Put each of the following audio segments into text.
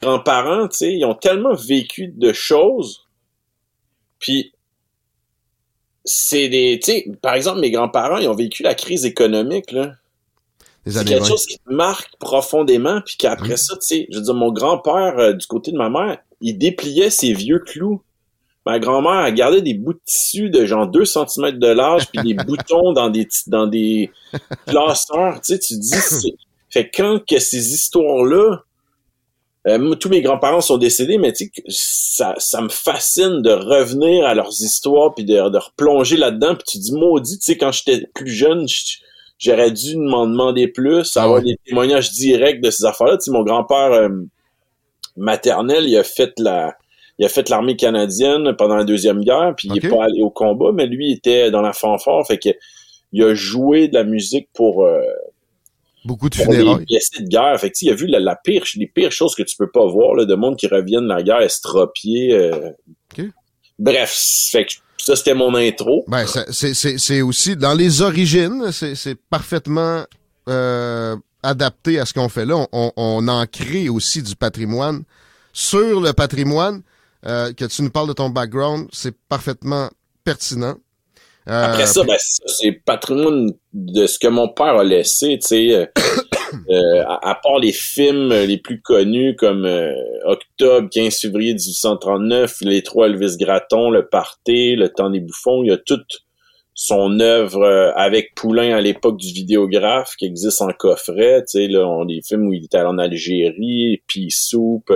Grands-parents, tu sais, ils ont tellement vécu de choses, puis c'est des, tu sais, par exemple, mes grands-parents, ils ont vécu la crise économique, là. C'est quelque chose qui te marque profondément, puis qu'après ça, tu sais, je veux dire, mon grand-père, euh, du côté de ma mère, il dépliait ses vieux clous. Ma grand-mère a gardé des bouts de tissu de genre 2 cm de large, puis des boutons dans des dans des classeurs, tu sais, tu dis, fait quand que ces histoires-là, euh, tous mes grands-parents sont décédés, mais ça, ça me fascine de revenir à leurs histoires, puis de, de replonger là-dedans, puis tu dis, maudit, tu sais, quand j'étais plus jeune, j'aurais dû m'en demander plus, ah avoir des témoignages directs de ces affaires-là. Tu sais, mon grand-père euh, maternel, il a fait la il a fait l'armée canadienne pendant la deuxième guerre, puis il est pas allé au combat, mais lui il était dans la fanfare, fait que il a joué de la musique pour euh, beaucoup de funérailles. Les de guerre, fait que, il a vu la, pire, les pires choses que tu peux pas voir, là, de monde qui reviennent de la guerre estropié. Euh... Bref, fait que ça, c'était mon intro. Ben, c'est aussi, dans les origines, c'est parfaitement euh, adapté à ce qu'on fait là. On, on, en crée aussi du patrimoine. Sur le patrimoine, euh, que tu nous parles de ton background, c'est parfaitement pertinent. Euh, Après ça, ben, c'est patrimoine de ce que mon père a laissé, tu sais. Euh, euh, à, part les films les plus connus comme Octobre, 15 février 1839, Les Trois Elvis Gratton, Le Parté, Le Temps des Bouffons, il y a toute son œuvre avec Poulain à l'époque du vidéographe qui existe en coffret, tu sais, là, on des films où il était en Algérie, puis Soupe,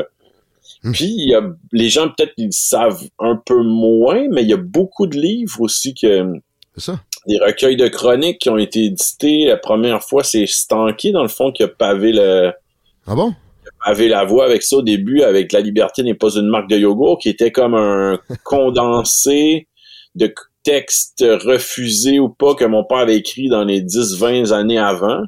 Hmm. Puis il y a, les gens peut-être ils savent un peu moins, mais il y a beaucoup de livres aussi que ça. des recueils de chroniques qui ont été édités. La première fois, c'est Stanky dans le fond qui a pavé le ah bon? pavé la voix avec ça au début avec La liberté n'est pas une marque de yogourt qui était comme un condensé de textes refusés ou pas que mon père avait écrit dans les 10-20 années avant.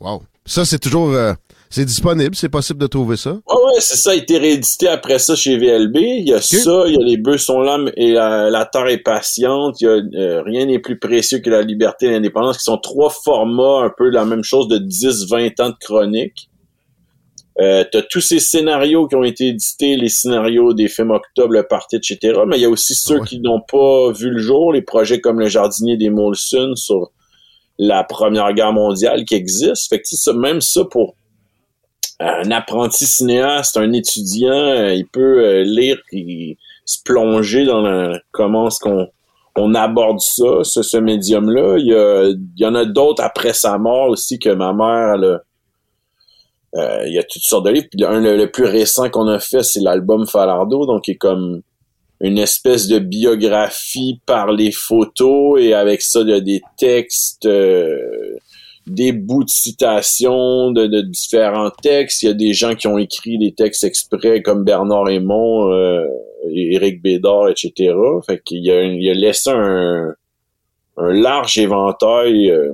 Wow. Ça, c'est toujours euh, c'est disponible, c'est possible de trouver ça. Ouais, ouais, c'est ça, il a été réédité après ça chez VLB. Il y a ça, il y a Les bœufs sont là et la, Terre est patiente. Il y a euh, Rien n'est plus précieux que la liberté et l'indépendance, qui sont trois formats un peu la même chose de 10-20 ans de chronique. Euh, t'as tous ces scénarios qui ont été édités, les scénarios des films Octobre, le Parti, etc. Mais il y a aussi ceux qui n'ont pas vu le jour, les projets comme Le Jardinier des Molson sur la Première Guerre mondiale qui existent. Fait que même ça pour un apprenti cinéaste, un étudiant, euh, il peut euh, lire et se plonger dans comment est-ce qu'on on aborde ça, ce, médium-là. Il y, en a d'autres après sa mort aussi que ma mère, elle euh, il y a toutes sortes de livres. Puis le, plus récent qu'on a fait, c'est l'album Falardo, donc qui est comme une espèce de biographie par les photos et avec ça, il y a des textes des bouts de citations de, différents textes. Il y a des gens qui ont écrit des textes exprès comme Bernard Raymond, euh, Éric Bédard, etc. Fait qu'il a, il a laissé un, un large éventail euh,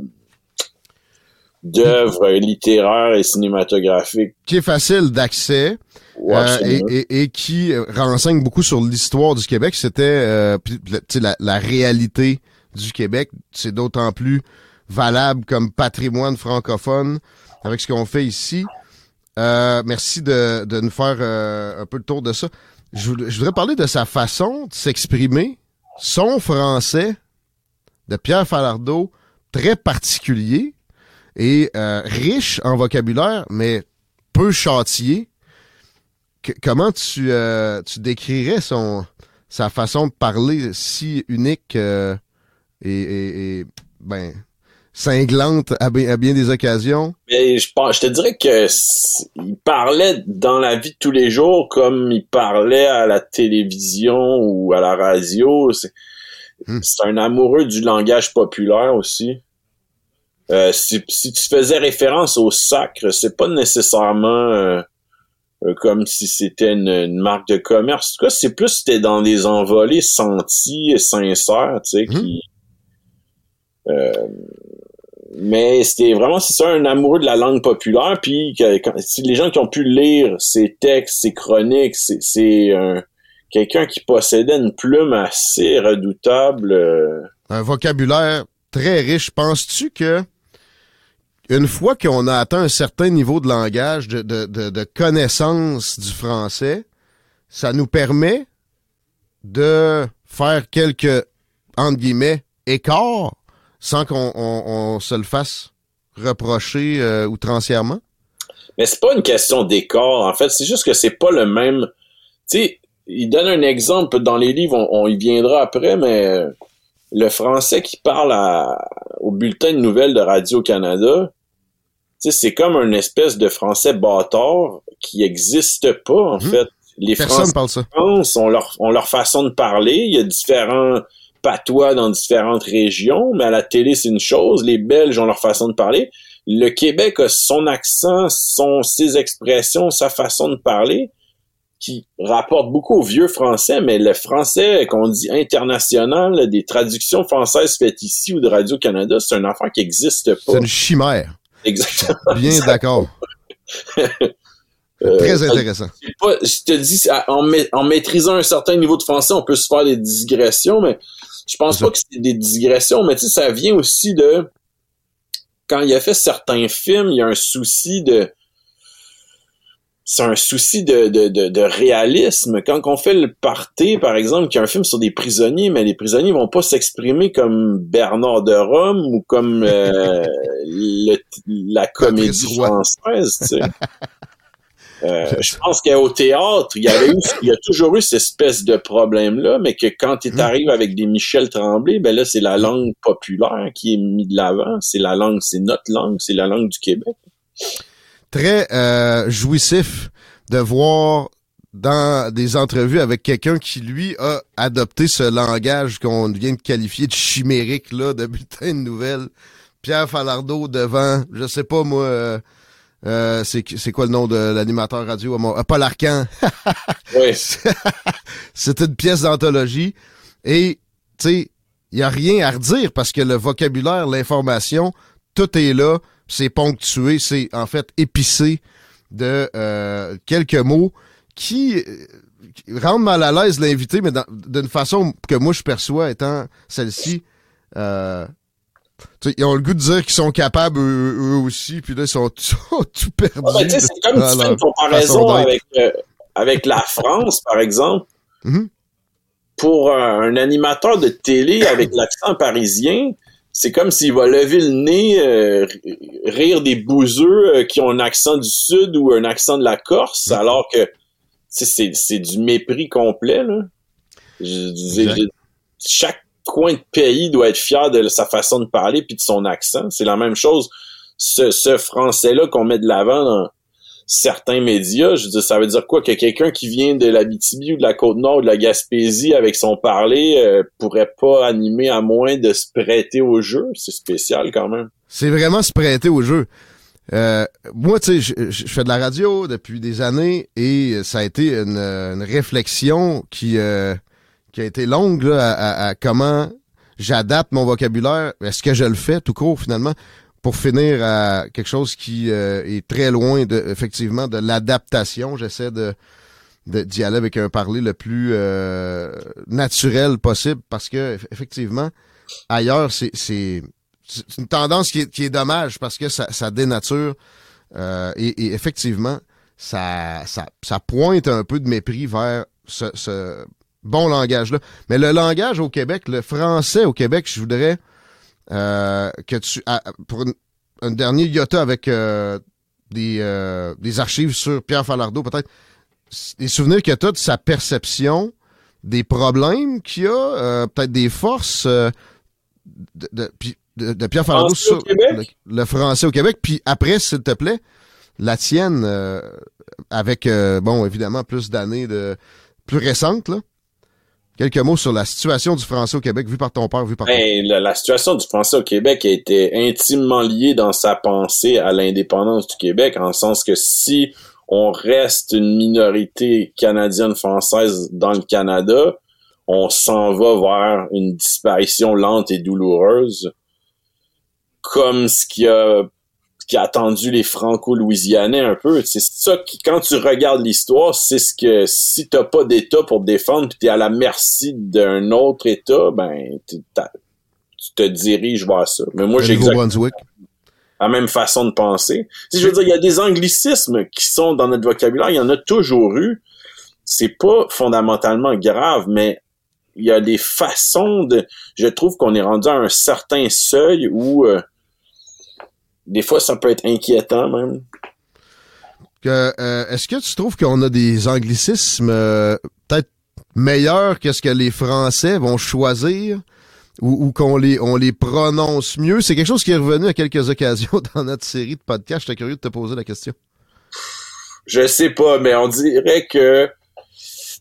d'œuvres littéraires et cinématographiques. Qui est facile d'accès. Euh, et, et, qui renseigne beaucoup sur l'histoire du Québec. C'était euh, la, la réalité du Québec. C'est d'autant plus valable comme patrimoine francophone avec ce qu'on fait ici. Euh, merci de, de, nous faire euh, un peu le tour de ça. Je, voudrais parler de sa façon de s'exprimer, son français de Pierre Falardeau, très particulier et euh, riche en vocabulaire, mais peu châtié. comment tu, tu décrirais son sa façon de parler si unique et, et, et, ben cinglante à bien, des occasions? Mais je, je te dirais que il parlait dans la vie de tous les jours comme il parlait à la télévision ou à la radio. C'est hmm. un amoureux du langage populaire aussi. Euh, si, tu faisais référence au sacre, c'est pas nécessairement euh, euh, comme si c'était une, marque de commerce. En tout cas, c'est plus c'était dans des envolées senties et sincères, tu sais, hmm. qui mais c'était vraiment c'est ça un amoureux de la langue populaire puis si les gens qui ont pu lire ses textes ses chroniques c'est quelqu'un qui possédait une plume assez redoutable euh. un vocabulaire très riche penses-tu que une fois qu'on a atteint un certain niveau de langage, de, de connaissance du français, ça nous permet de faire quelques, entre guillemets, écarts sans qu'on se le fasse reprocher euh, outrancièrement? Mais c'est pas une question d'écart, en fait. C'est juste que c'est pas le même. Tu sais, il donne un exemple dans les livres, on, y viendra après, mais le français qui parle au bulletin de nouvelles de Radio-Canada, tu sais, c'est comme une espèce de français bâtard qui existe pas, en mhm. fait. Les Personne Français parle ça. ont leur, ont leur façon de parler. Il y a différents patois dans différentes régions, mais à la télé, c'est une chose. Les Belges ont leur façon de parler. Le Québec a son accent, son, ses expressions, sa façon de parler qui rapporte beaucoup au vieux français, mais le français qu'on dit international, des traductions françaises faites ici ou de Radio-Canada, c'est un affaire qui n'existe pas. C'est une chimère. Exactement. Bien d'accord. Très euh, intéressant. je te dis, en, en, maîtrisant un certain niveau de français, on peut se faire des digressions, mais je pense pas que c'est des digressions, mais tu sais, ça vient aussi de quand il a fait certains films, il y a un souci de c'est un souci de, de, de, réalisme. Quand on fait le party, par exemple, qu'il y a un film sur des prisonniers, mais les prisonniers vont pas s'exprimer comme Bernard de Rome ou comme euh, la comédie française, tu sais. Euh, je pense qu'au théâtre, il y avait eu, il y a toujours eu cette espèce de problème-là, mais que quand tu hmm. arrives avec des Michel Tremblay, ben là, c'est la langue populaire qui est mise de l'avant. C'est la langue, c'est notre langue, c'est la langue du Québec. Très euh, jouissif de voir dans des entrevues avec quelqu'un qui, lui, a adopté ce langage qu'on vient de qualifier de chimérique, là, de bulletin de nouvelles. Pierre Falardeau devant, je sais pas moi, euh, euh, c'est quoi le nom de l'animateur radio? À euh, Paul Arcan. oui. c'est une pièce d'anthologie. Et, tu sais, il n'y a rien à redire parce que le vocabulaire, l'information, tout est là. C'est ponctué, c'est en fait épicé de euh, quelques mots qui, rendent mal à l'aise l'invité, mais d'une façon que moi je perçois étant celle-ci. Euh, ils ont le goût de dire qu'ils sont capables eux, aussi, puis là, ils sont, tout perdus. c'est comme tu fais une comparaison avec, euh, avec la France, par exemple. Mm-hmm. Pour un, animateur de télé avec l'accent parisien, c'est comme s'il va lever le nez, euh, rire des bouseux euh, qui ont un accent du sud ou un accent de la Corse, mm-hmm. alors que c'est du mépris complet. Là. Je, chaque coin de pays doit être fier de sa façon de parler puis de son accent. C'est la même chose. Ce, français-là qu'on met de l'avant dans certains médias, je veux dire, ça veut dire quoi? Que quelqu'un qui vient de la BTB ou de la Côte-Nord ou de la Gaspésie avec son parler euh, pourrait pas animer à moins de se prêter au jeu? C'est spécial quand même. C'est vraiment se prêter au jeu. Euh, moi, tu sais, je, fais de la radio depuis des années et ça a été une, réflexion qui... Euh, qui a été longue là, à, comment j'adapte mon vocabulaire. Est-ce que je le fais tout court finalement pour finir à quelque chose qui euh, est très loin de effectivement de l'adaptation? J'essaie de d'y aller avec un parler le plus euh, naturel possible parce que effectivement ailleurs c'est c'est une tendance qui est, qui est dommage parce que ça, ça dénature euh, et, et, effectivement ça, ça ça pointe un peu de mépris vers ce, ce bon langage là. Mais le langage au Québec, le français au Québec, je voudrais euh, que tu pour un dernier iota avec euh, des, des archives sur Pierre Falardeau, peut-être des souvenirs que tu as de sa perception des problèmes qu'il y a, peut-être des forces de, de, Pierre Falardeau sur le, français au Québec. Puis après, s'il te plaît, la tienne, avec, bon, évidemment, plus d'années de plus récentes, là. Quelques mots sur la situation du français au Québec, vu par ton père, vu par ben, la, la, situation du français au Québec a été intimement liée dans sa pensée à l'indépendance du Québec, en le sens que si on reste une minorité canadienne-française dans le Canada, on s'en va vers une disparition lente et douloureuse, comme ce qui a qui a attendu les franco-louisianais un peu. C'est ça qui, quand tu regardes l'histoire, c'est ce que si t'as pas d'État pour te défendre, puis t'es à la merci d'un autre État, ben tu te diriges vers ça. Mais moi, j'ai la même façon de penser. Si je veux dire, il y a des anglicismes qui sont dans notre vocabulaire, il y en a toujours eu. C'est pas fondamentalement grave, mais il y a des façons de. Je trouve qu'on est rendu à un certain seuil où euh, des fois, ça peut être inquiétant même. Euh, est-ce que tu trouves qu'on a des anglicismes euh, peut-être meilleurs que ce que les Français vont choisir ou, qu'on les, on les prononce mieux? C'est quelque chose qui est revenu à quelques occasions dans notre série de podcasts. J'étais curieux de te poser la question. Je sais pas, mais on dirait que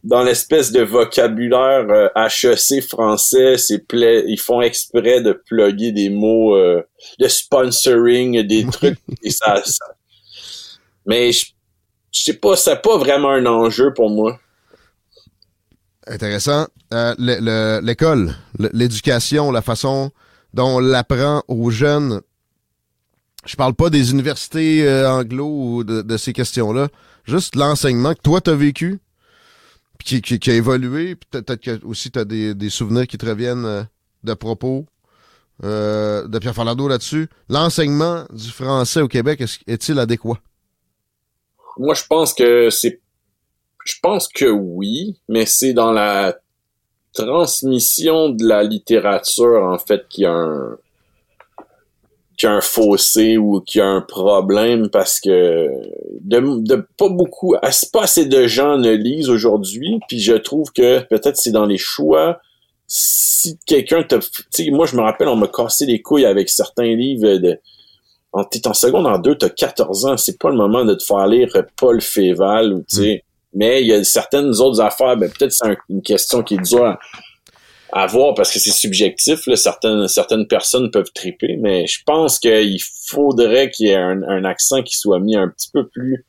dans l'espèce de vocabulaire HEC euh, français, c'est ils font exprès de plugger des mots euh, de sponsoring, des trucs et ça, Mais je, sais pas, c'est pas vraiment un enjeu pour moi. Intéressant. Euh, l'école, l'éducation, la façon dont on l'apprend aux jeunes. Je parle pas des universités anglo ou de, de ces questions-là. Juste l'enseignement que toi t'as vécu, qui, qui, a évolué. Peut-être que aussi tu as des, des, souvenirs qui te reviennent euh, de propos euh, de Pierre là-dessus. L'enseignement du français au Québec est-il adéquat? Moi, je pense que c'est. Je pense que oui, mais c'est dans la transmission de la littérature, en fait, qu'il y a un, qu'il y a un fossé ou qu'il y a un problème parce que de, pas beaucoup, pas assez de gens ne lisent aujourd'hui. Puis je trouve que peut-être c'est dans les choix. Si quelqu'un te, tu moi je me rappelle, on m'a cassé les couilles avec certains livres de, en, t'es en seconde en deux, t'as 14 ans, c'est pas le moment de te faire lire Paul Féval ou tu sais. Mm. Mais il y a certaines autres affaires, ben peut-être c'est une question qui est dure à voir parce que c'est subjectif. Là. Certaines, certaines personnes peuvent triper, mais je pense qu'il faudrait qu'il y ait un, accent qui soit mis un petit peu plus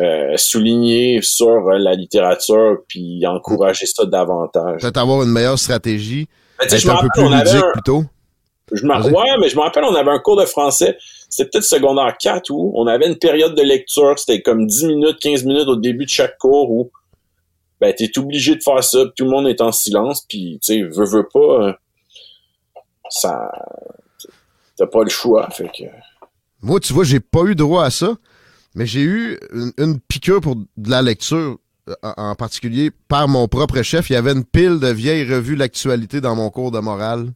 euh, souligné sur la littérature puis encourager ça davantage. Peut-être avoir une meilleure stratégie. être un peu plus ludique plutôt. Je ouais, mais je me rappelle, on avait un cours de français, c'était peut-être secondaire 4 où on avait une période de lecture, c'était comme 10 minutes, 15 minutes au début de chaque cours où ben t'es obligé de faire ça, tout le monde est en silence, puis tu sais, veux, veux pas, euh, ça, t'as pas le choix, fait que. Moi, tu vois, j'ai pas eu droit à ça, mais j'ai eu une, piqûre pour de la lecture, euh, en particulier par mon propre chef. Il y avait une pile de vieilles revues l'actualité dans mon cours de morale.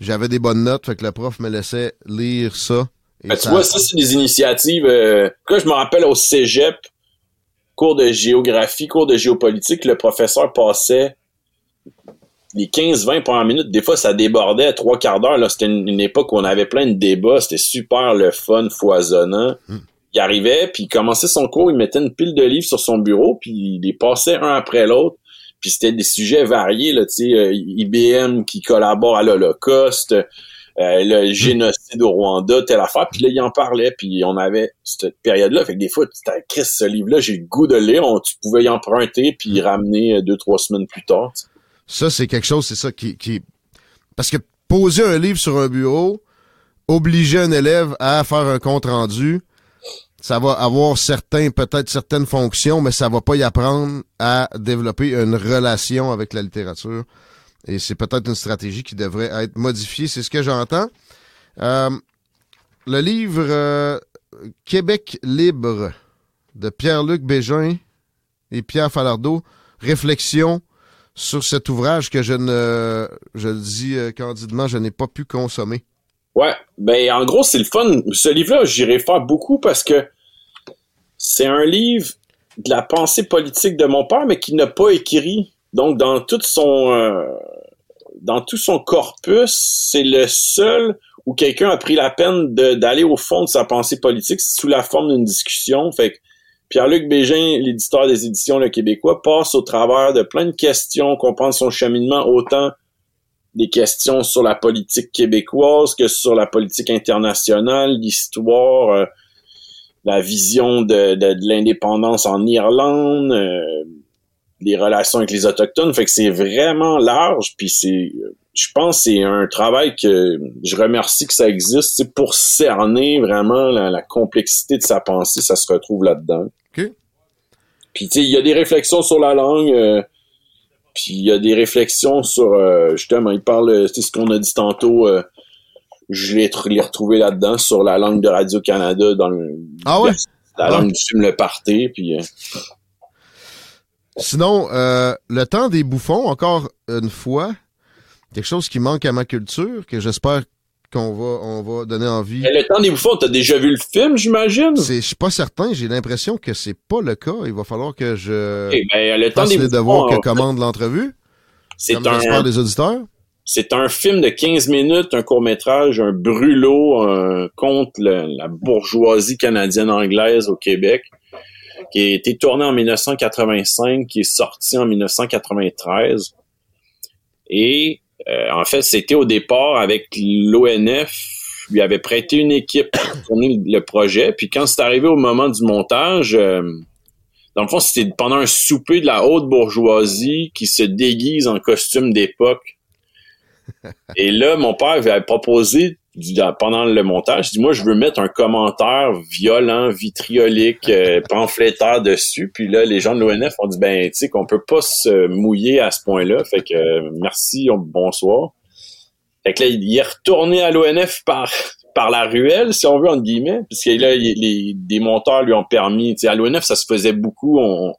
J'avais des bonnes notes, fait que le prof me laissait lire ça. Ben, tu vois, ça, c'est des initiatives. Euh, je me rappelle au cégep, cours de géographie, cours de géopolitique, le professeur passait les 15-20 premières minutes, des fois ça débordait à trois quarts d'heure. Là, c'était une, époque où on avait plein de débats, c'était super le fun, foisonnant. Hmm. Il arrivait, puis il commençait son cours, il mettait une pile de livres sur son bureau, puis il les passait un après l'autre. Puis c'était des sujets variés, là, tu sais, euh, IBM qui collabore à l'Holocauste, euh, le génocide au Rwanda, telle affaire. Puis là, il en parlait, puis on avait cette période-là. Fait que des fois, tu Chris, ce livre-là, j'ai le goût de lire. tu pouvais y emprunter, puis y ramener euh, deux, trois semaines plus tard. Ça, c'est quelque chose, c'est ça qui, qui... Parce que poser un livre sur un bureau, obliger un élève à faire un compte-rendu, ça va avoir certains, peut-être certaines fonctions, mais ça va pas y apprendre à développer une relation avec la littérature. Et c'est peut-être une stratégie qui devrait être modifiée, c'est ce que j'entends. Euh, le livre euh, Québec libre de Pierre-Luc Bégin et Pierre Falardeau, réflexion sur cet ouvrage que je ne, je dis euh, candidement, je n'ai pas pu consommer. Ouais, ben en gros c'est le fun. Ce livre-là, j'irai faire beaucoup parce que c'est un livre de la pensée politique de mon père, mais qui n'a pas écrit. Donc, dans tout son, euh, dans tout son corpus, c'est le seul où quelqu'un a pris la peine d'aller au fond de sa pensée politique sous la forme d'une discussion. Fait que Pierre-Luc Bégin, l'éditeur des éditions Le Québécois, passe au travers de plein de questions, comprendre son cheminement, autant des questions sur la politique québécoise que sur la politique internationale, l'histoire, euh, la vision de, l'indépendance en Irlande, euh, les relations avec les autochtones. Fait que c'est vraiment large, puis c'est, je pense, c'est un travail que je remercie que ça existe, c'est pour cerner vraiment la, complexité de sa pensée, ça se retrouve là-dedans. Okay. Puis tu sais, il y a des réflexions sur la langue. Euh, puis il y a des réflexions sur euh, justement, il parle, c'est ce qu'on a dit tantôt. Euh, je l'ai retrouvé là-dedans sur la langue de Radio Canada dans le, ah ouais? la, ah. langue du film Le Parté. Puis euh. sinon, le temps des bouffons, encore une fois, quelque chose qui manque à ma culture que j'espère qu'on va, on va donner envie. le temps des bouffons, t'as déjà vu le film, j'imagine? Je suis pas certain. J'ai l'impression que c'est pas le cas. Il va falloir que je eh ben, le temps fasse des les devoirs que commande l'entrevue. C'est un des auditeurs. C'est un film de 15 minutes, un court-métrage, un brûlot contre la bourgeoisie canadienne-anglaise au Québec, qui a été tourné en 1985, qui est sorti en 1993. Et euh, en fait, c'était au départ avec l'ONF, lui avait prêté une équipe pour tourner le projet. Puis quand c'est arrivé au moment du montage, euh, dans le fond, c'était pendant un souper de la haute bourgeoisie qui se déguise en costume d'époque. Et là, mon père avait proposé pendant le montage, il dit moi je veux mettre un commentaire violent, vitriolique, euh, pamphlétaire dessus. Puis là, les gens de l'ONF ont dit ben tu sais qu'on peut pas se mouiller à ce point-là. Fait que merci, bonsoir. Fait que là, il est retourné à l'ONF par par la ruelle, si on veut, entre guillemets, puisque là, les, des monteurs lui ont permis, tu sais, à l'ONF, ça se faisait beaucoup, on,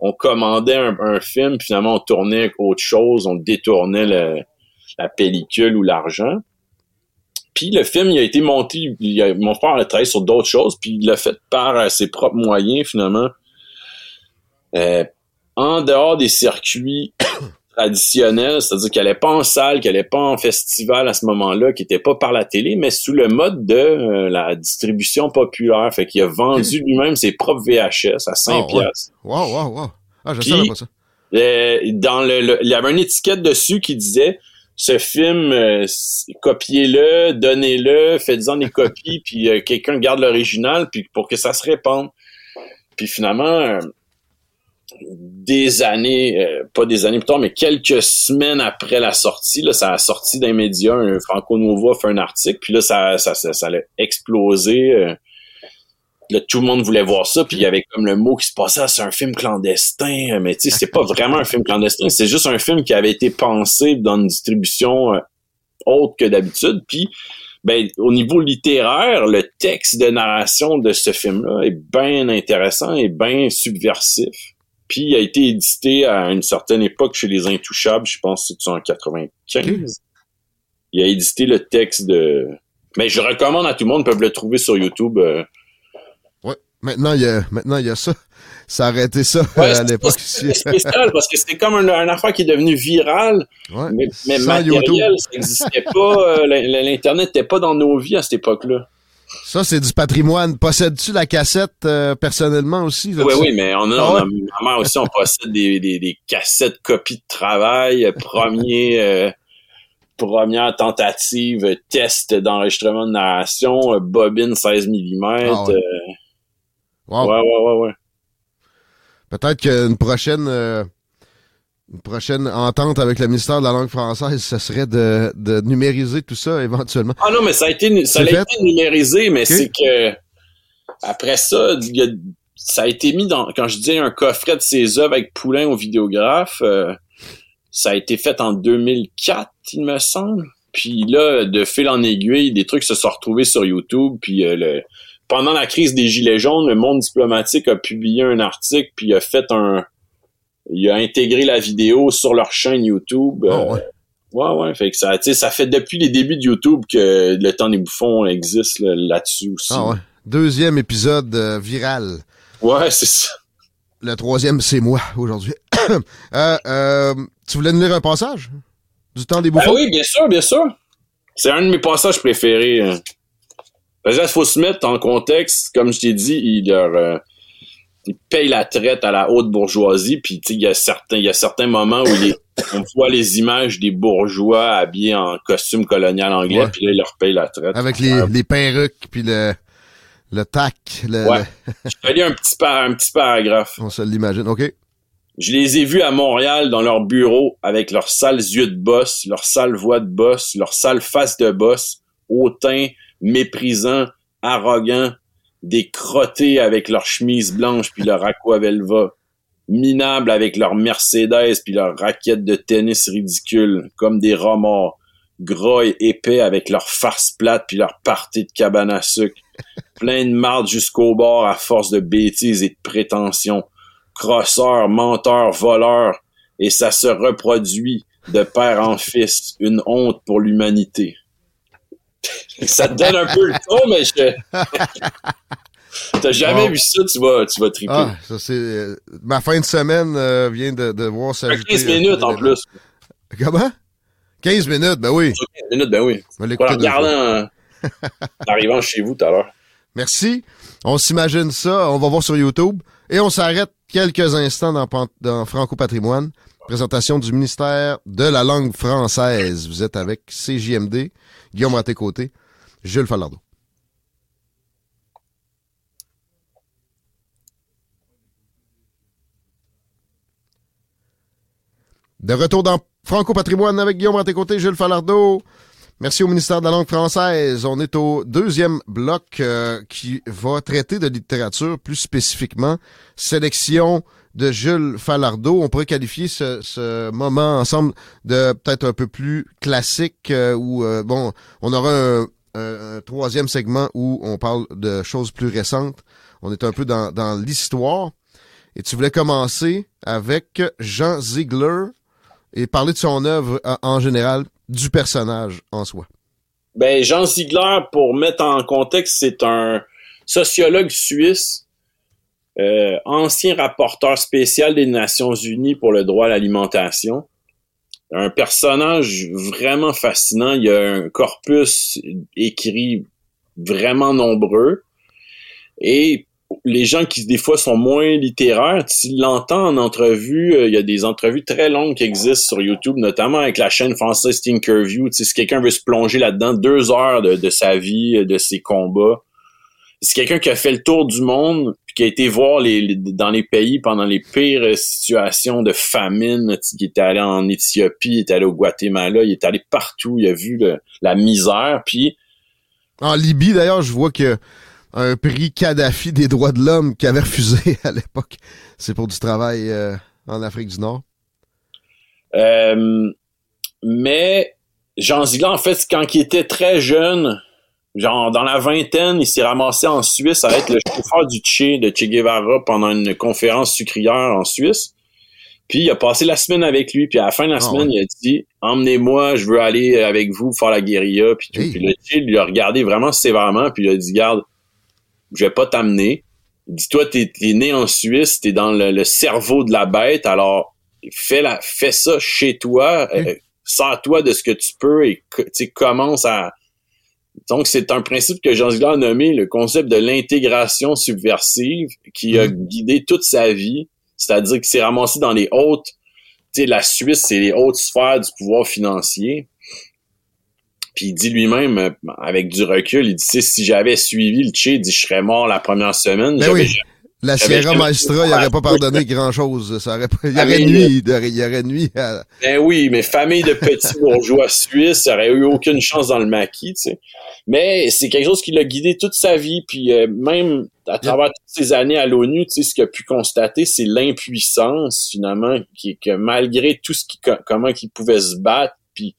on commandait un, un, film, finalement, on tournait autre chose, on détournait la pellicule ou l'argent. Puis le film, il a été monté, mon frère a travaillé sur d'autres choses, puis il l'a fait par euh, ses propres moyens, finalement. Euh, en dehors des circuits traditionnels, c'est-à-dire qu'elle n'est pas en salle, qu'elle n'est pas en festival à ce moment-là, qui n'était pas par la télé, mais sous le mode de euh, la distribution populaire. Fait qu'il a vendu lui-même ses propres VHS à 5 oh, piastres. Wow, wow, wow. Ah, je savais pas ça. dans le, il y avait une étiquette dessus qui disait ce film, euh, copiez-le, donnez-le, faites-en des copies, puis euh, quelqu'un garde l'original, puis pour que ça se répande. Puis finalement, euh, des années, pas des années plus tard, mais quelques semaines après la sortie, là, ça a sorti d'un média, un Franco Nova fait un article, puis là, ça, ça, ça, ça a explosé là, tout le monde voulait voir ça, puis il y avait comme le mot qui se passait, ah, c'est un film clandestin, mais tu sais, c'est pas vraiment un film clandestin, c'est juste un film qui avait été pensé dans une distribution euh, autre que d'habitude, puis ben, au niveau littéraire, le texte de narration de ce film-là est bien intéressant et bien subversif. Puis il a été édité à une certaine époque chez les Intouchables, je pense que c'est en 95. Il a édité le texte de... Mais je recommande à tout le monde, peuvent le trouver sur YouTube. Euh, Maintenant, il y a, maintenant, il y a ça. Ça a arrêté ça à l'époque. C'est spécial parce que c'était comme une, affaire qui est devenue virale. Ouais, mais mais matériel, ça n'existait pas. Euh, L'Internet n'était pas dans nos vies à cette époque-là. Ça, c'est du patrimoine. Possèdes-tu la cassette euh, personnellement aussi? oui, oui, mais on a, ah on a, aussi, on possède des, des, des, cassettes copies de travail, euh, première tentative, test d'enregistrement de narration, bobine 16 mm. Ah Wow. Ouais, ouais, ouais, ouais. Peut-être qu'une prochaine, euh, une prochaine entente avec le ministère de la langue française, ce serait de, de numériser tout ça éventuellement. Ah non, mais ça a été, ça a été numérisé, mais c'est que après ça, y a, ça a été mis dans, quand je disais un coffret de ses œuvres avec Poulain au vidéographe, euh, ça a été fait en 2004, il me semble. Puis là, de fil en aiguille, des trucs se sont retrouvés sur YouTube, puis euh, le, pendant la crise des Gilets jaunes, le monde diplomatique a publié un article puis a fait un il a intégré la vidéo sur leur chaîne YouTube. Oh, ouais. ouais, ouais, fait que ça, ça fait depuis les débuts de YouTube que le temps des bouffons existe là-dessus aussi. Ah ouais. Deuxième épisode euh, viral. Ouais, c'est ça. Le troisième, c'est moi aujourd'hui. euh, euh, tu voulais nous lire un passage du temps des bouffons? Ben oui, bien sûr, bien sûr. C'est un de mes passages préférés. Hein. Il faut se mettre en contexte. Comme je t'ai dit, il leur, euh, il paye la traite à la haute bourgeoisie. Puis il y a certains, il y a certains moments où on voit les images des bourgeois habillés en costume colonial anglais. Puis là, il leur paye la traite. Avec les, les perruques puis le le tac. Le, ouais. Je vais lire un petit, un petit paragraphe. On se l'imagine, OK. Je les ai vus à Montréal dans leur bureau avec leurs sales yeux de boss, leurs sales voix de boss, leurs sales faces de boss, hautain, méprisant, arrogant, des crottés avec leurs chemises blanches puis leur aquavelva, minables avec leurs Mercedes puis leurs raquettes de tennis ridicules, comme des remords, gras et épais avec leurs farces plates puis leurs parties de cabane à sucre, plein de marde jusqu'au bord à force de bêtises et de prétentions, crosseurs, menteurs, voleurs, et ça se reproduit de père en fils, une honte pour l'humanité. ça te donne un peu le ton, mais je... T'as jamais vu ça, tu vas, tu vas triper. Ah, ça c'est... Euh, ma fin de semaine euh, vient de, de voir ça. 15 minutes en plus. Comment? 15 minutes, ben oui. 15 minutes, ben oui. On va regarder en arrivant chez vous tout à l'heure. Merci. On s'imagine ça. On va voir sur YouTube. Et on s'arrête quelques instants dans, dans Franco Patrimoine. Présentation du ministère de la langue française. Vous êtes avec CJMD. Guillaume à tes côtés. Jules Falardeau. De retour dans Franco Patrimoine avec Guillaume à tes côtés, Jules Falardeau. Merci au ministère de la langue française. On est au deuxième bloc euh, qui va traiter de littérature, plus spécifiquement sélection de Jules Falardeau. On pourrait qualifier ce, moment ensemble de peut-être un peu plus classique euh, où, euh, bon, on aura un, troisième segment où on parle de choses plus récentes. On est un peu dans, dans l'histoire. Et tu voulais commencer avec Jean Ziegler et parler de son œuvre en général du personnage en soi? Ben, Jean Ziegler, pour mettre en contexte, c'est un sociologue suisse, euh, ancien rapporteur spécial des Nations Unies pour le droit à l'alimentation. Un personnage vraiment fascinant. Il y a un corpus écrit vraiment nombreux. Et les gens qui des fois sont moins littéraires, tu l'entends en entrevue, euh, il y a des entrevues très longues qui existent sur YouTube, notamment avec la chaîne française Tinkerview. Tu sais, si quelqu'un veut se plonger là-dedans, deux heures de, sa vie, de ses combats. C'est quelqu'un qui a fait le tour du monde, qui a été voir les, dans les pays pendant les pires situations de famine. Tu, il est allé en Éthiopie, il est allé au Guatemala, il est allé partout, il a vu la misère, puis en Libye, d'ailleurs, je vois que un prix Kadhafi des droits de l'homme qui avait refusé à l'époque. C'est pour du travail euh, en Afrique du Nord. Euh, mais Jean Ziegler, en fait, quand il était très jeune, genre dans la vingtaine, il s'est ramassé en Suisse à être le chauffeur du Che de Che Guevara pendant une conférence sucrière en Suisse. Puis il a passé la semaine avec lui, puis à la fin de la ah semaine, il a dit Emmenez-moi, je veux aller avec vous faire la guérilla. Puis, puis le Che lui a regardé vraiment sévèrement, puis il a dit Garde, je vais pas t'amener. Dis-toi, t'es es né en Suisse, t'es dans le, cerveau de la bête, alors fais la, fais ça chez toi, euh, sors-toi de ce que tu peux et tu commence à. Donc c'est un principe que Jean Ziegler a nommé le concept de l'intégration subversive, qui a guidé toute sa vie, c'est-à-dire qu'il s'est ramassé dans les hautes, tu sais, la Suisse, c'est les hautes sphères du pouvoir financier. Puis il dit lui-même, euh, avec du recul, il dit, si j'avais suivi le Che, il dit, je serais mort la première semaine. Ben oui. La Sierra Maestra, il n'aurait pas pardonné grand-chose. Ça aurait, il aurait nuit, il aurait nuit à... Ben oui, mais famille de petits bourgeois suisses, il aurait eu aucune chance dans le maquis, tu sais. Mais c'est quelque chose qui l'a guidé toute sa vie, puis euh, même à travers toutes ces années à l'ONU, tu sais, ce qu'il a pu constater, c'est l'impuissance, finalement, qui, que malgré tout ce qui, comment il pouvait se battre, puis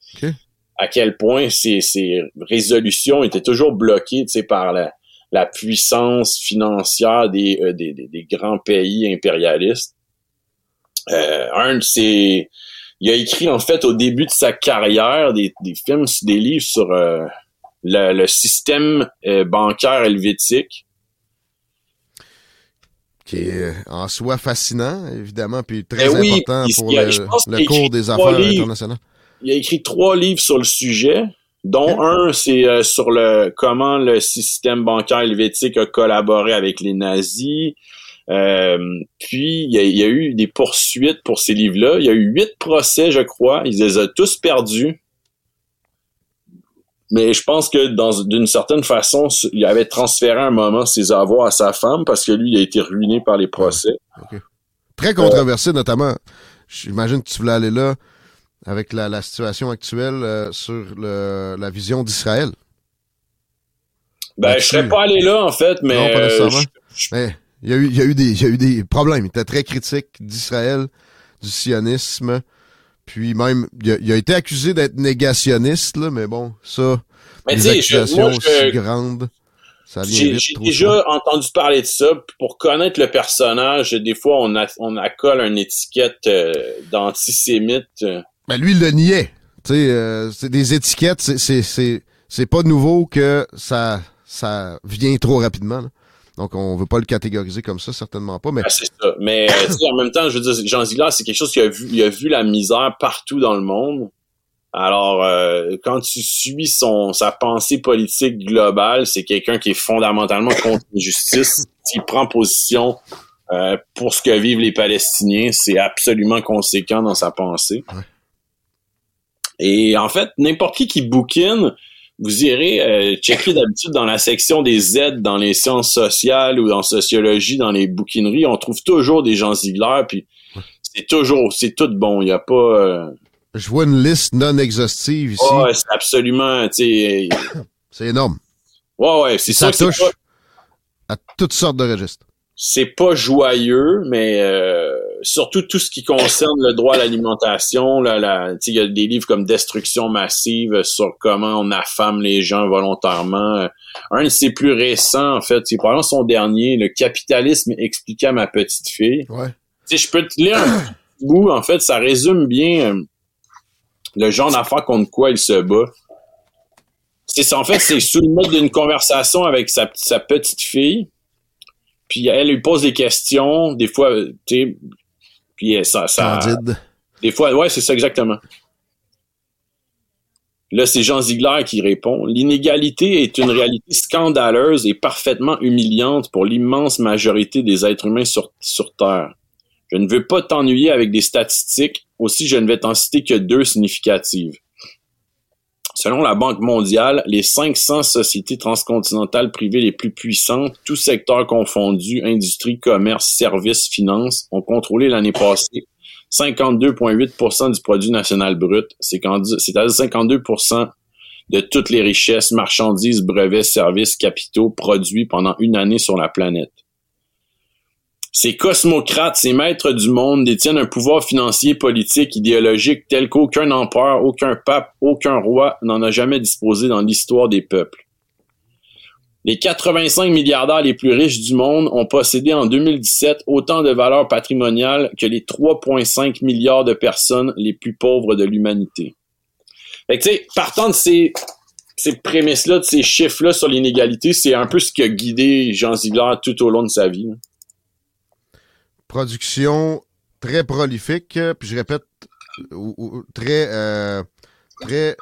à quel point ces résolutions étaient toujours bloquées par la, la puissance financière des, euh, des, des, grands pays impérialistes. Euh, un de ses... Il a écrit en fait au début de sa carrière des, des films, des livres sur euh, le, système bancaire helvétique. qui est en soi fascinant, évidemment, puis très ben important pour le, cours des affaires internationales. Il a écrit trois livres sur le sujet, dont un, c'est euh, sur le comment le système bancaire helvétique a collaboré avec les nazis. Euh, puis il y, a, eu des poursuites pour ces livres-là. Il y a eu huit procès, je crois. Il les a tous perdus. Mais je pense que dans d'une certaine façon, il avait transféré un moment ses avoirs à sa femme parce que lui, il a été ruiné par les procès. Très controversé, notamment. J'imagine que tu voulais aller là avec la, situation actuelle euh, sur le, la vision d'Israël? Ben, je serais pas allé là, en fait, mais. Non, pas nécessairement. Mais il y, a eu, il, y a eu des, il y a eu des problèmes. Il était très critique d'Israël, du sionisme. Puis même, il a, été accusé d'être négationniste, là, mais bon, ça, mais les accusations aussi grandes, ça vient J'ai déjà entendu parler de ça. Pour connaître le personnage, des fois, on, a, on accole une étiquette euh, d'antisémite. Ben lui, il le niait. Tu sais, euh, c'est des étiquettes, c'est c'est pas nouveau que ça ça vient trop rapidement. Donc, on veut pas le catégoriser comme ça, certainement pas. Mais ah, c'est ça. Mais euh, en même temps, je veux dire, Jean Ziegler, c'est quelque chose qui a vu, il a vu la misère partout dans le monde. Alors, euh, quand tu suis son sa pensée politique globale, c'est quelqu'un qui est fondamentalement contre l'injustice. S'il prend position euh, pour ce que vivent les Palestiniens, c'est absolument conséquent dans sa pensée. Et en fait, n'importe qui qui bouquine, vous irez euh, checker d'habitude dans la section des Z dans les sciences sociales ou en sociologie dans les bouquineries, on trouve toujours des gens Ziegler puis c'est toujours c'est tout bon, il y a pas euh, Je vois une liste non exhaustive ici. Ouais, c'est absolument, tu c'est énorme. Ouais ouais, c'est ça, ça touche à toutes sortes de registres c'est pas joyeux, mais euh, surtout tout ce qui concerne le droit à l'alimentation, là, il y a des livres comme Destruction massive sur comment on affame les gens volontairement. Un de ses plus récents, en fait, c'est probablement son dernier, Le capitalisme expliqué à ma petite fille. Ouais. je peux te lire un bout, en fait, ça résume bien euh, le genre d'affaires contre quoi il se bat. C'est en fait, c'est sous le mode d'une conversation avec sa, sa petite fille puis elle lui pose des questions, des fois, tu sais, puis ça, ça. Des fois, ouais, c'est ça exactement. Là, c'est Jean Ziegler qui répond. L'inégalité est une réalité scandaleuse et parfaitement humiliante pour l'immense majorité des êtres humains sur, sur Terre. Je ne veux pas t'ennuyer avec des statistiques, aussi je ne vais t'en citer que deux significatives. Selon la Banque mondiale, les 500 sociétés transcontinentales privées les plus puissantes, tous secteurs confondus, industrie, commerce, services, finances, ont contrôlé l'année passée 52,8% du produit national brut, c'est-à-dire 52% de toutes les richesses, marchandises, brevets, services, capitaux produits pendant une année sur la planète. Ces cosmocrates, ces maîtres du monde détiennent un pouvoir financier, politique, idéologique tel qu'aucun empereur, aucun pape, aucun roi n'en a jamais disposé dans l'histoire des peuples. Les 85 milliardaires les plus riches du monde ont possédé en 2017 autant de valeur patrimoniale que les 3,5 milliards de personnes les plus pauvres de l'humanité. Fait sais, partant de ces, ces prémices-là, de ces chiffres-là sur l'inégalité, c'est un peu ce qui a guidé Jean Ziegler tout au long de sa vie production très prolifique, puis je répète, très, euh, très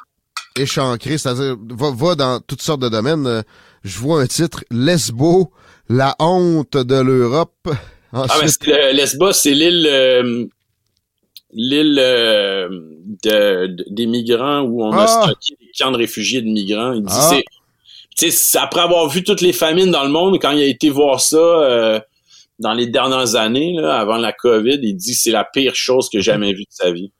échancré, c'est-à-dire va, dans toutes sortes de domaines. Je vois un titre, Lesbo, la honte de l'Europe. Ah, mais Lesbos, c'est l'île euh, l'île euh, de, des migrants où on a ah! stocké des camps de réfugiés de migrants. Il dit ah! c'est après avoir vu toutes les famines dans le monde, quand il a été voir ça, dans les dernières années, là, avant la COVID, il dit que c'est la pire chose que jamais vue de sa vie.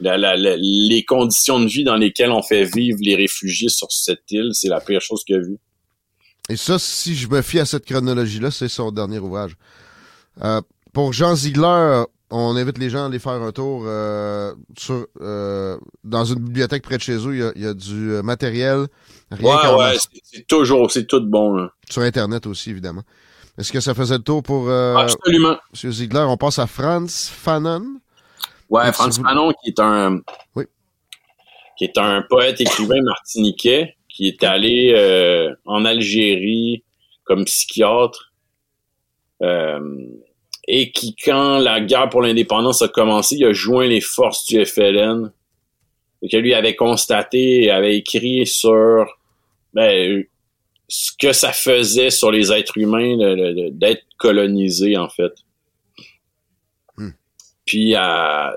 les conditions de vie dans lesquelles on fait vivre les réfugiés sur cette île, c'est la pire chose qu'il a vue. Et ça, si je me fie à cette chronologie-là, c'est son dernier ouvrage. Euh, pour Jean Ziegler, on invite les gens à aller faire un tour euh, sur euh, dans une bibliothèque près de chez eux. Il y a, du matériel. Rien ouais, ouais, c'est toujours, c'est tout bon. Sur Internet aussi, évidemment. Est-ce que ça faisait le tour pour euh, Absolument. M. Ziegler? On passe à Franz Fanon. Ouais, Franz Fanon, qui est un oui. qui est un poète écrivain martiniquais qui est allé euh, en Algérie comme psychiatre et qui, quand la guerre pour l'indépendance a commencé, il a joint les forces du FLN. Et que lui avait constaté, avait écrit sur ben, ce que ça faisait sur les êtres humains d'être colonisés, en fait. Hmm. Puis, à,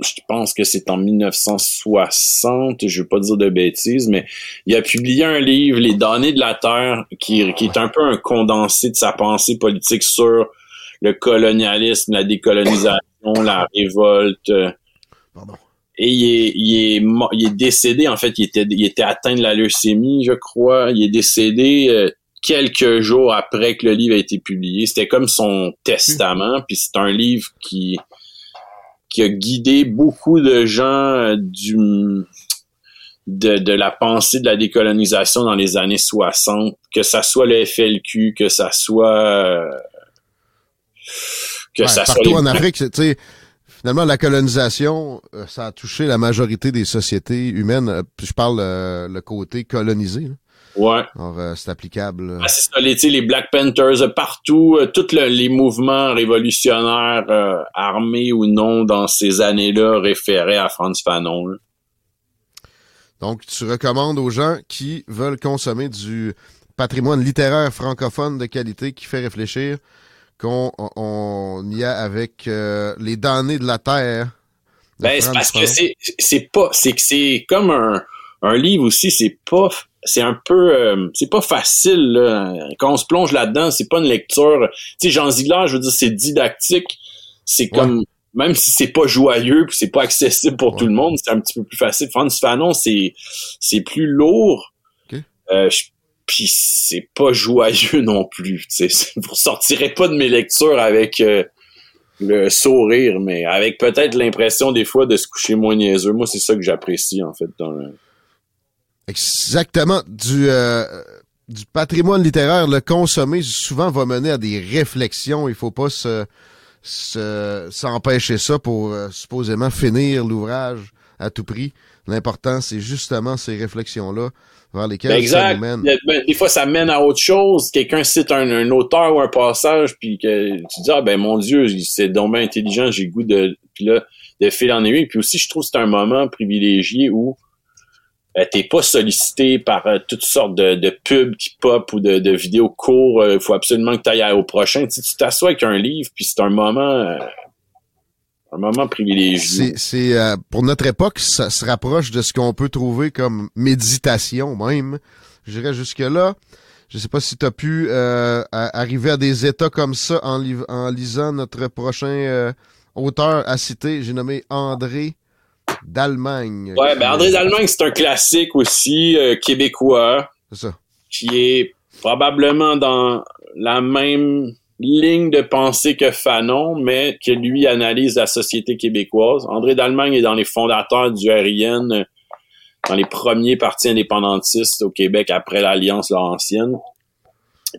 je pense que c'est en 1960, je veux pas dire de bêtises, mais il a publié un livre, Les données de la Terre, qui, qui est un peu un condensé de sa pensée politique sur le colonialisme, la décolonisation, la révolte. Pardon. Et il est, il est, il est décédé, en fait, il était, il était atteint de la leucémie, je crois. Il est décédé euh, quelques jours après que le livre a été publié. C'était comme son testament, puis c'est un livre qui, qui a guidé beaucoup de gens euh, du de, de la pensée de la décolonisation dans les années 60, que ça soit le FLQ, que ça soit euh, que ça partout soit en Afrique, tu sais finalement, la colonisation, euh, ça a touché la majorité des sociétés humaines. Je parle le côté colonisé. Ouais. Alors, euh, c'est applicable. Ah, c'est ça, les, les Black Panthers euh, partout, euh, tous les mouvements révolutionnaires armés ou non dans ces années-là référaient à Franz Fanon. Donc, tu recommandes aux gens qui veulent consommer du patrimoine littéraire francophone de qualité qui fait réfléchir qu'on on, y a avec les damnés de la terre. ben, c'est parce que c'est, c'est pas, c'est que c'est comme un, un livre aussi, c'est pas c'est un peu euh, c'est pas facile là. quand on se plonge là-dedans c'est pas une lecture. Tu sais Jean Ziegler je veux dire c'est didactique. C'est comme même si c'est pas joyeux puis c'est pas accessible pour tout le monde c'est un petit peu plus facile. Franz Fanon c'est c'est plus lourd. Euh, puis c'est pas joyeux non plus tu sais vous sortirez pas de mes lectures avec euh, le sourire mais avec peut-être l'impression des fois de se coucher moins niaiseux moi c'est ça que j'apprécie en fait Exactement. Du, euh, du patrimoine littéraire, le consommer souvent va mener à des réflexions. Il faut pas se s'empêcher ça pour euh, supposément finir l'ouvrage à tout prix. L'important, c'est justement ces réflexions-là vers lesquelles ça nous mène. Ben, des fois, ça mène à autre chose. Quelqu'un cite un, auteur ou un passage, puis que tu dis, ah ben mon Dieu, c'est donc bien intelligent, j'ai goût de... Puis là, de fil en aiguille. Puis aussi, je trouve que c'est un moment privilégié où euh, t'es pas sollicité par euh, toutes sortes de, de, pubs qui pop ou de, de vidéos courts. Il euh, faut absolument que tu ailles au prochain. Tu t'assois avec un livre, puis c'est un moment un moment privilégié. C'est pour notre époque, ça se rapproche de ce qu'on peut trouver comme méditation même. Je dirais jusque là. Je sais pas si tu as pu arriver à des états comme ça en, en lisant notre prochain auteur à citer. J'ai nommé André d'Allemagne. Ouais, ben André d'Allemagne, c'est un classique aussi euh, québécois. C'est ça. Qui est probablement dans la même ligne de pensée que Fanon, mais que lui analyse la société québécoise. André d'Allemagne est dans les fondateurs du RIN, dans les premiers partis indépendantistes au Québec après l'Alliance Laurentienne.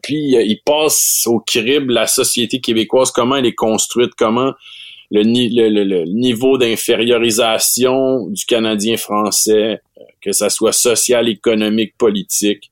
Puis euh, il passe au crible la société québécoise, comment elle est construite, comment le, le, niveau d'infériorisation du Canadien français, euh, que ça soit social, économique, politique.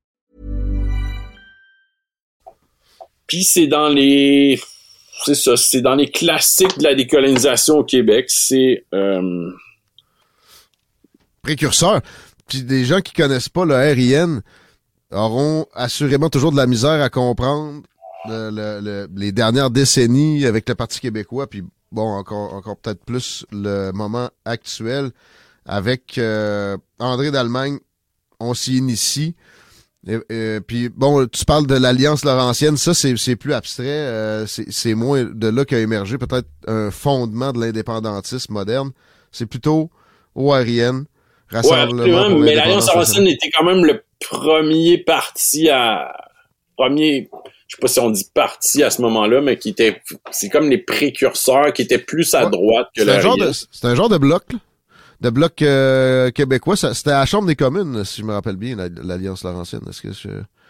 Puis c'est dans les c'est dans les classiques de la décolonisation au Québec, c'est euh... précurseur. Puis des gens qui connaissent pas le RIN auront assurément toujours de la misère à comprendre les dernières décennies avec le Parti québécois, puis bon, encore, encore peut-être plus le moment actuel avec euh, André d'Allemagne, on s'y initie. Et, puis bon, tu parles de l'Alliance Laurentienne, ça c'est plus abstrait, euh, c'est moins de là qu'a émergé peut-être un fondement de l'indépendantisme moderne. C'est plutôt ORIN, Rassemblement ouais, mais l'Alliance Laurentienne était quand même le premier parti à premier je sais pas si on dit parti à ce moment-là, mais qui était, c'est comme les précurseurs qui étaient plus à droite que le C'est un genre de bloc, de bloc euh, québécois. C'était à la Chambre des communes, si je me rappelle bien, l'Alliance Laurentienne. Est-ce que je...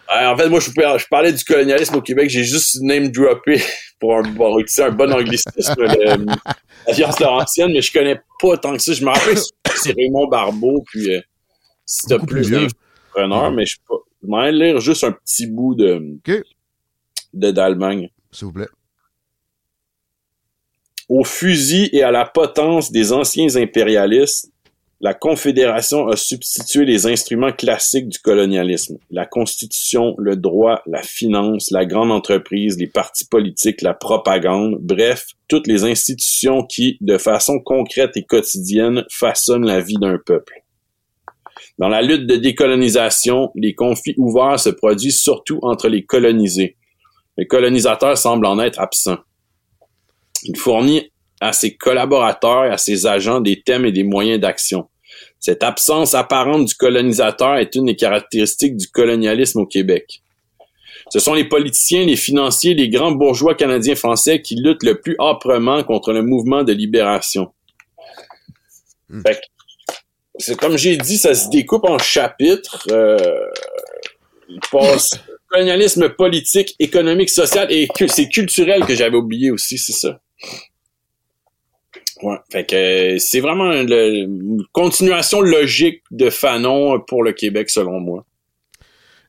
en fait, moi, je, parlais du colonialisme au Québec. J'ai juste name droppé pour un, bon, un bon anglicisme l'Alliance Laurentienne, mais je connais pas tant que ça. Je me rappelle c'est Raymond Barbeau, puis euh, c'était plus, plus preneur, mais je, m'en lire juste un petit bout de, de d'Allemagne. S'il vous plaît. Au fusil et à la potence des anciens impérialistes, la Confédération a substitué les instruments classiques du colonialisme, la constitution, le droit, la finance, la grande entreprise, les partis politiques, la propagande, bref, toutes les institutions qui, de façon concrète et quotidienne, façonnent la vie d'un peuple. Dans la lutte de décolonisation, les conflits ouverts se produisent surtout entre les colonisés, le colonisateur semble en être absent. Il fournit à ses collaborateurs et à ses agents des thèmes et des moyens d'action. Cette absence apparente du colonisateur est une des caractéristiques du colonialisme au Québec. Ce sont les politiciens, les financiers, les grands bourgeois canadiens français qui luttent le plus âprement contre le mouvement de libération. Hmm. C'est comme j'ai dit, ça se découpe en chapitres. Euh, il passe colonialisme politique, économique, social et c'est culturel que j'avais oublié aussi, c'est ça. Ouais, fait que c'est vraiment une continuation logique de Fanon pour le Québec selon moi.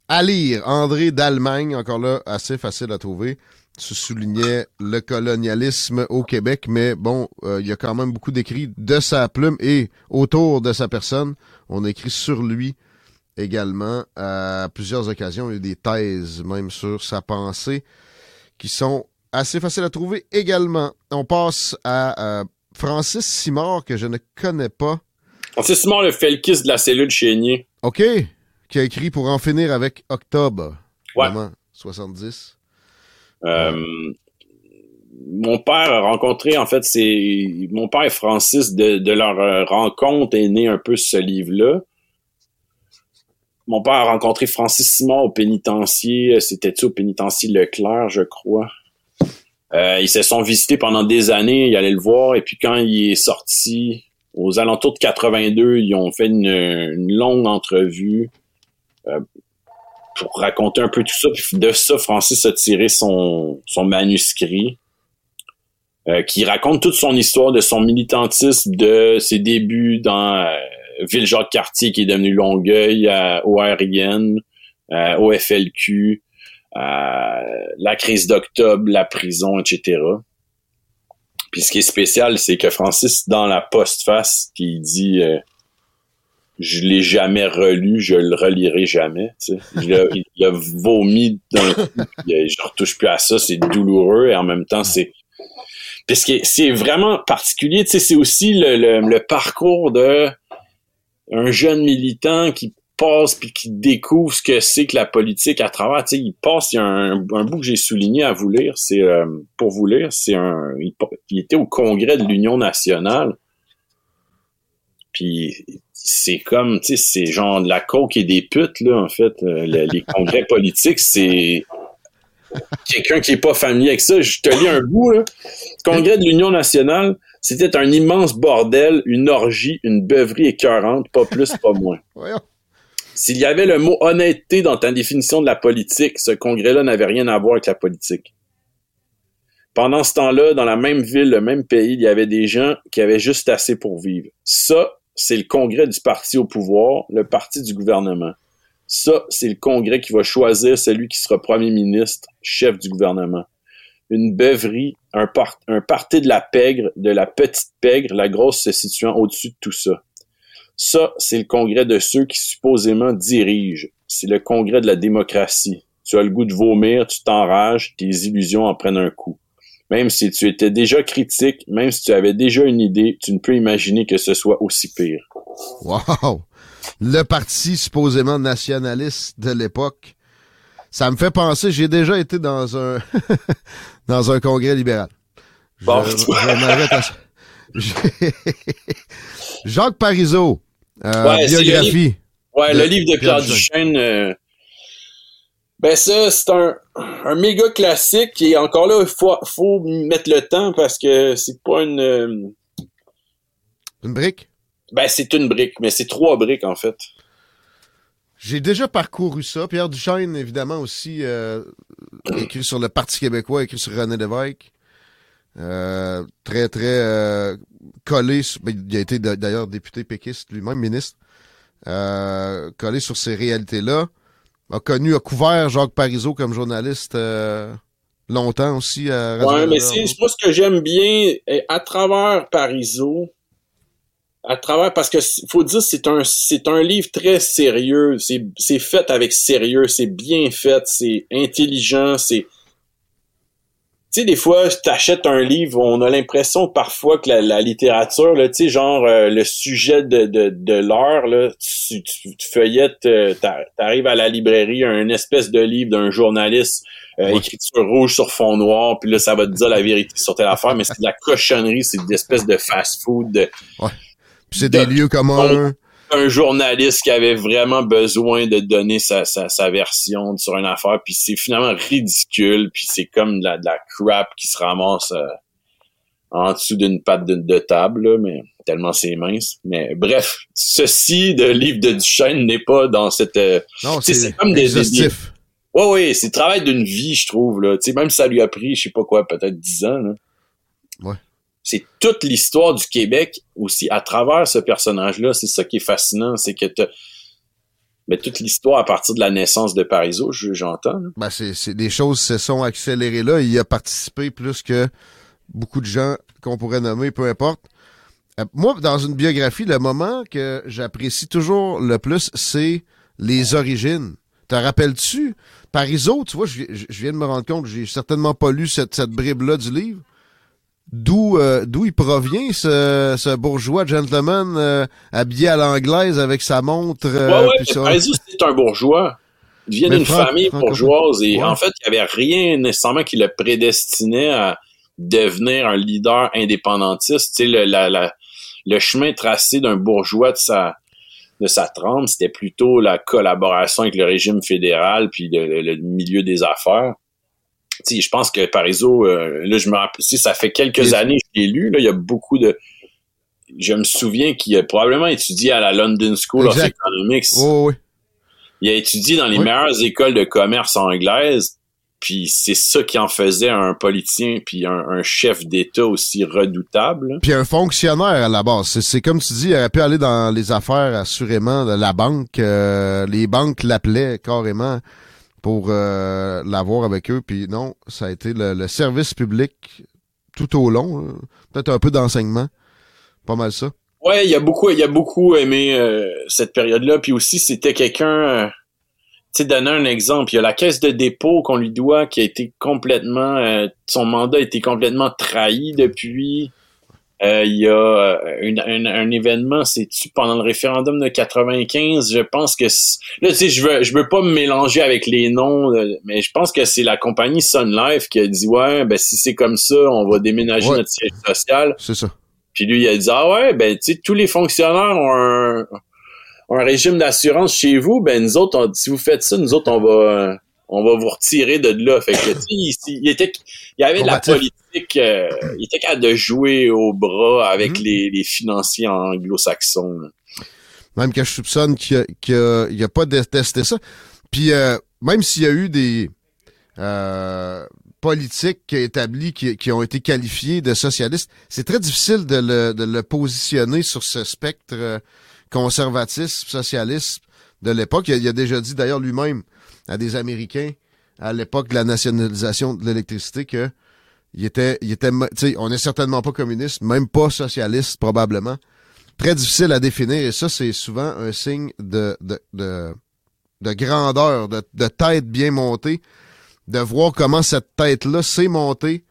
À lire, André d'Allemagne, encore là, assez facile à trouver. Tu soulignais le colonialisme au Québec, mais bon, euh, il y a quand même beaucoup d'écrits de sa plume et autour de sa personne. On écrit sur lui également à plusieurs occasions. Il y a des thèses même sur sa pensée qui sont assez faciles à trouver également. On passe à euh, Francis Simard, que je ne connais pas. Francis Simard, le Felkis de la cellule Chénier. OK. Qui a écrit pour en finir avec Octobre. Ouais. 70. Euh, mon père a rencontré, en fait, c'est mon père et Francis, de, de leur rencontre est né un peu ce livre-là mon père a rencontré Francis Simon au pénitencier, euh, c'était-tu au pénitencier Leclerc, je crois? Euh, ils se sont visités pendant des années, il allait le voir, et puis quand il est sorti, aux alentours de 82, ils ont fait une, longue entrevue euh, pour raconter un peu tout ça. Puis de ça, Francis a tiré son, son manuscrit. qui raconte toute son histoire de son militantisme, de ses débuts dans Ville-Jacques-Cartier qui est devenu Longueuil, à ORIN, au FLQ, la crise d'octobre, la prison, etc. Puis ce qui est spécial, c'est que Francis, dans la postface, qui dit euh, Je l'ai jamais relu, je le relirai jamais. Il, a, vomi d'un coup, je retouche plus à ça, c'est douloureux et en même temps, c'est. Que c'est vraiment particulier, c'est aussi le parcours de un jeune militant qui passe puis qui découvre ce que c'est que la politique à travers, tu sais, il passe, il y a un, bout que j'ai souligné à vous lire, c'est euh, pour vous lire, c'est un, il, était au congrès de l'Union nationale, puis c'est comme, tu sais, c'est genre de la coke et des putes là, en fait, euh, les congrès politiques, c'est quelqu'un qui est pas familier avec ça. Je te lis un bout là, congrès de l'Union nationale. C'était un immense bordel, une orgie, une beuverie écœurante, pas plus, pas moins. S'il y avait le mot honnêteté dans ta définition de la politique, ce congrès-là n'avait rien à voir avec la politique. Pendant ce temps-là, dans la même ville, le même pays, il y avait des gens qui avaient juste assez pour vivre. Ça, c'est le congrès du parti au pouvoir, le parti du gouvernement. Ça, c'est le congrès qui va choisir celui qui sera premier ministre, chef du gouvernement une beuverie, un, party de la pègre, de la petite pègre, la grosse se situant au-dessus de tout ça. Ça, c'est le congrès de ceux qui supposément dirigent. c'est le congrès de la démocratie. Tu as le goût de vomir, tu t'enrages, tes illusions en prennent un coup. Même si tu étais déjà critique, même si tu avais déjà une idée, tu ne peux imaginer que ce soit aussi pire. Wow! Le parti supposément nationaliste de l'époque. Ça me fait penser, j'ai déjà été dans un dans un congrès libéral. Bon, Jacques Parizeau, euh, biographie. ouais, le livre de Pierre, Duchesne. Euh, ben ça, c'est un, un méga classique et encore là, il faut, faut mettre le temps parce que c'est pas une... Euh, une brique? Ben c'est une brique, mais c'est trois briques en fait. J'ai déjà parcouru ça. Pierre Duchesne, évidemment, aussi écrit sur le Parti québécois, écrit sur René Lévesque. Euh, très, très euh, collé. Ben, il a été d'ailleurs député péquiste lui-même, ministre. Euh, collé sur ces réalités-là. A connu, a couvert Jacques Parizeau comme journaliste longtemps aussi à Radio Ouais, mais c'est moi ce que j'aime bien à travers Parizeau à travers parce que faut dire c'est un c'est un livre très sérieux c'est c'est fait avec sérieux c'est bien fait c'est intelligent c'est sais, des fois, t'achètes un livre, on a l'impression parfois que la, littérature, là, tu sais, genre euh, le sujet de, de, de l'heure, là, tu, tu, feuillettes, euh, t'arrives à la librairie, un espèce de livre d'un journaliste, euh, écriture rouge sur fond noir, puis là, ça va te dire la vérité sur telle affaire, mais c'est de la cochonnerie, c'est une espèce de fast-food. Ouais. c'est des lieux communs un journaliste qui avait vraiment besoin de donner sa, sa, version sur une affaire, puis c'est finalement ridicule, puis c'est comme de la, de la crap qui se ramasse euh, en dessous d'une patte de, table, mais tellement c'est mince. Mais bref, ceci de livre de Duchesne n'est pas dans cette... Euh, non, c'est comme des... des, Ouais, ouais, c'est le travail d'une vie, je trouve, là. Tu sais, même si ça lui a pris, je sais pas quoi, peut-être dix ans, là. Ouais c'est toute l'histoire du Québec aussi à travers ce personnage-là. C'est ça qui est fascinant, c'est que mais toute l'histoire à partir de la naissance de Parizeau, j'entends. Ben c'est des choses se sont accélérées là. Il a participé plus que beaucoup de gens qu'on pourrait nommer, peu importe. Euh, moi, dans une biographie, le moment que j'apprécie toujours le plus, c'est les origines. Te rappelles-tu? Parizeau, tu vois, je, viens de me rendre compte, j'ai certainement pas lu cette, cette bribe-là du livre d'où euh, d'où il provient ce, ce bourgeois gentleman euh, habillé à l'anglaise avec sa montre. Euh, ouais, ouais, c'est un bourgeois. Il vient d'une famille bourgeoise et en fait, il n'y avait rien nécessairement qui le prédestinait à devenir un leader indépendantiste. Tu sais, le, la, la, le chemin tracé d'un bourgeois de sa de sa trempe, c'était plutôt la collaboration avec le régime fédéral puis le milieu des affaires je pense que Parizeau, euh, là, je me rappelle, ça fait quelques années que je l'ai lu, là, il y a beaucoup de, je me souviens qu'il a probablement étudié à la London School of Economics. oui. Il a étudié dans les meilleures écoles de commerce anglaises, puis c'est ça qui en faisait un politicien puis un, chef d'État aussi redoutable. Puis un fonctionnaire à la base. C'est comme tu dis, il aurait pu aller dans les affaires assurément de la banque. Euh, les banques l'appelaient carrément pour euh, l'avoir avec eux. Puis non, ça a été le, service public tout au long. Peut-être un peu d'enseignement. Pas mal ça. Ouais, il a beaucoup, il a beaucoup aimé euh, cette période-là. Puis aussi, c'était quelqu'un. Euh, tu sais, donner un exemple, il y a la caisse de dépôt qu'on lui doit qui a été complètement, euh, son mandat a été complètement trahi depuis. Euh, il y a euh, un, événement, c'est-tu pendant le référendum de 95, je pense que là tu sais je veux je veux pas me mélanger avec les noms, euh, mais je pense que c'est la compagnie Sun Life qui a dit ouais ben si c'est comme ça, on va déménager notre siège social. C'est ça. Puis lui il a dit ah ouais ben tu sais tous les fonctionnaires ont un, un régime d'assurance chez vous, ben nous autres si vous faites ça, nous autres on va on va vous retirer de là. Fait que, il, il, était, il y avait de la politique, euh, il était capable de jouer au bras avec mhm. les, les, financiers anglo-saxons. Même que je soupçonne qu'il n'a a pas détesté ça. Puis euh, même s'il y a eu des euh, politiques établis qui, qui, ont été qualifiés de socialistes, c'est très difficile de le, de le positionner sur ce spectre euh, conservatisme, socialiste de l'époque. Il, il, a déjà dit d'ailleurs lui-même à des Américains à l'époque de la nationalisation de l'électricité que il était, il était, on n'est certainement pas communiste, même pas socialiste probablement. Très difficile à définir et ça c'est souvent un signe de, de, de grandeur, de, de tête bien montée, de voir comment cette tête-là s'est montée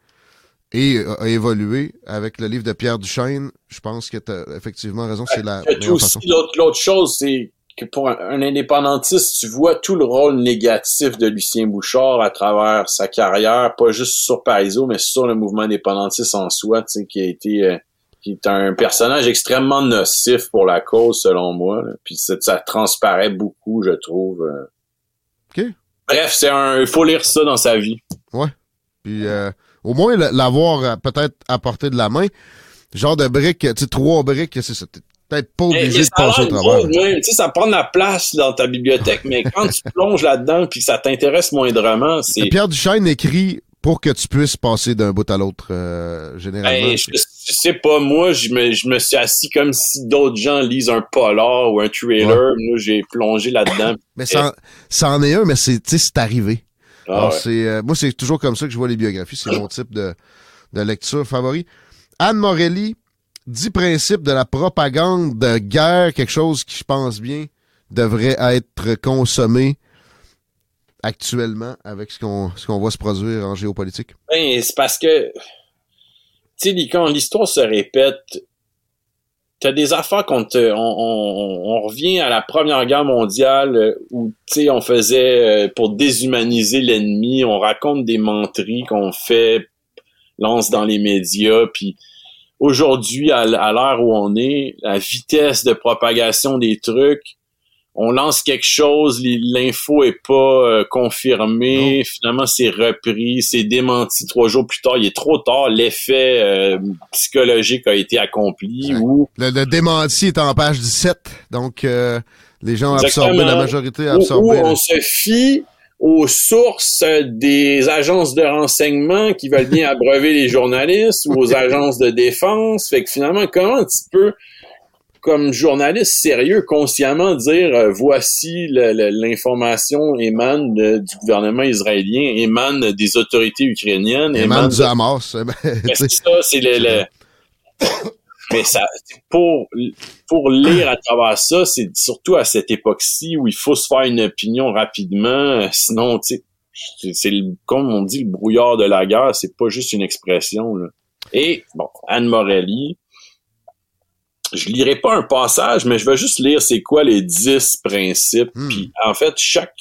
et a évolué avec le livre de Pierre Duchesne. Je pense que tu as effectivement raison, c'est la meilleure aussi, L'autre chose, c'est que pour un, indépendantiste, tu vois tout le rôle négatif de Lucien Bouchard à travers sa carrière, pas juste sur Parizeau, mais sur le mouvement indépendantiste en soi, tu sais, qui a été... Euh, qui est un personnage extrêmement nocif pour la cause, selon moi. Puis ça, ça, transparaît beaucoup, je trouve. Euh. OK. Bref, c'est un. Il faut lire ça dans sa vie. Ouais. Puis euh, au moins l'avoir euh, peut-être apporté de la main. Genre de briques, tu sais, trois briques, c'est ça. Peut-être pas obligé de passer au travers. Tu sais, ça prend de la place dans ta bibliothèque, mais quand tu plonges là-dedans puis que ça t'intéresse moindrement, c'est. Pierre Duchesne écrit pour que tu puisses passer d'un bout à l'autre, euh, généralement? Ben, je, sais pas, moi, je me, je me suis assis comme si d'autres gens lisent un polar ou un trailer. Moi, j'ai plongé là-dedans. mais ça, ça en est un, mais c'est, c'est arrivé. Ah, c'est, euh, moi, c'est toujours comme ça que je vois les biographies. C'est mon type de, de lecture favori. Anne Morelli, dix principes de la propagande de guerre, quelque chose qui, je pense bien, devrait être consommé actuellement avec ce qu'on ce voit se produire en géopolitique? Ben, c'est parce que, tu sais, quand l'histoire se répète, t'as des affaires qu'on te, on, on, revient à la Première Guerre mondiale euh, où, tu sais, on faisait, euh, pour déshumaniser l'ennemi, on raconte des menteries qu'on fait, lance dans les médias, puis aujourd'hui, à l'heure où on est, la vitesse de propagation des trucs, on lance quelque chose, l'info est pas euh, confirmée, finalement c'est repris, c'est démenti. Trois jours plus tard, il est trop tard, l'effet euh, psychologique a été accompli ou le, démenti est en page 17, donc euh, les gens ont absorbé, la majorité a absorbé. on se fie aux sources des agences de renseignement qui veulent bien abreuver les journalistes ou aux agences de défense. Fait que finalement, comment tu peux comme journaliste sérieux, consciemment dire euh, voici l'information émane du gouvernement israélien, émane des autorités ukrainiennes, émane, du Hamas. c'est ça, c'est le, Mais ça, pour pour lire à travers ça, c'est surtout à cette époque-ci où il faut se faire une opinion rapidement, sinon, tu sais, c'est comme on dit le brouillard de la guerre, c'est pas juste une expression. Là. Et bon, Anne Morelli, je lirai pas un passage, mais je vais juste lire c'est quoi les dix principes. Hmm. Puis en fait, chaque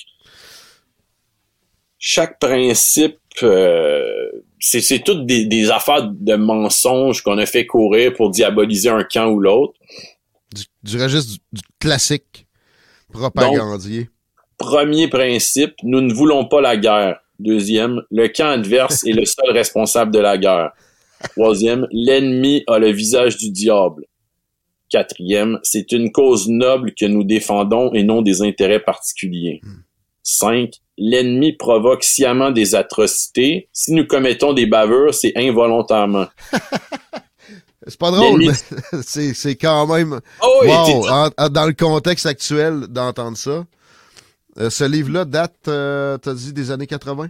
chaque principe, euh, c'est toutes des, des, affaires de mensonges qu'on a fait courir pour diaboliser un camp ou l'autre. Du, du, registre du, classique propagandier. premier principe, nous ne voulons pas la guerre. Deuxième, le camp adverse est le seul responsable de la guerre. Troisième, l'ennemi a le visage du diable. Quatrième, c'est une cause noble que nous défendons et non des intérêts particuliers. Hmm. Cinq, l'ennemi provoque sciemment des atrocités. Si nous commettons des bavures, c'est involontairement. c'est pas drôle, mais c'est quand même... Oh, wow, dans le contexte actuel d'entendre ça. Euh, ce livre-là date, euh, t'as dit, des années 80?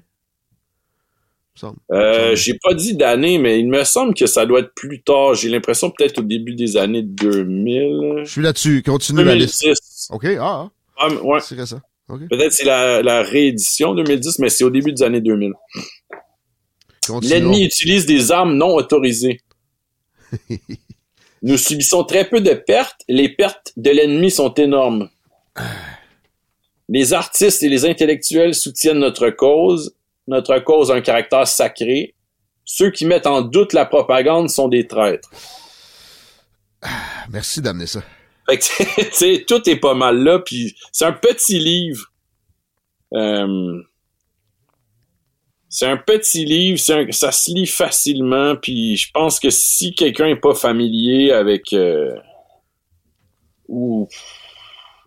Euh, j'ai pas dit d'année, mais il me semble que ça doit être plus tard. J'ai l'impression peut-être au début des années 2000. Je suis là-dessus. Continue la liste. OK, ah. ah. ah ouais. C'est Peut-être c'est la, la, réédition 2010, mais c'est au début des années 2000. L'ennemi utilise des armes non autorisées. Nous subissons très peu de pertes. Les pertes de l'ennemi sont énormes. Les artistes et les intellectuels soutiennent notre cause notre cause a un caractère sacré. Ceux qui mettent en doute la propagande sont des traîtres. Merci d'amener ça. Fait tout est pas mal là, puis c'est un petit livre. Euh, c'est un petit livre, ça se lit facilement, puis je pense que si quelqu'un est pas familier avec euh, ou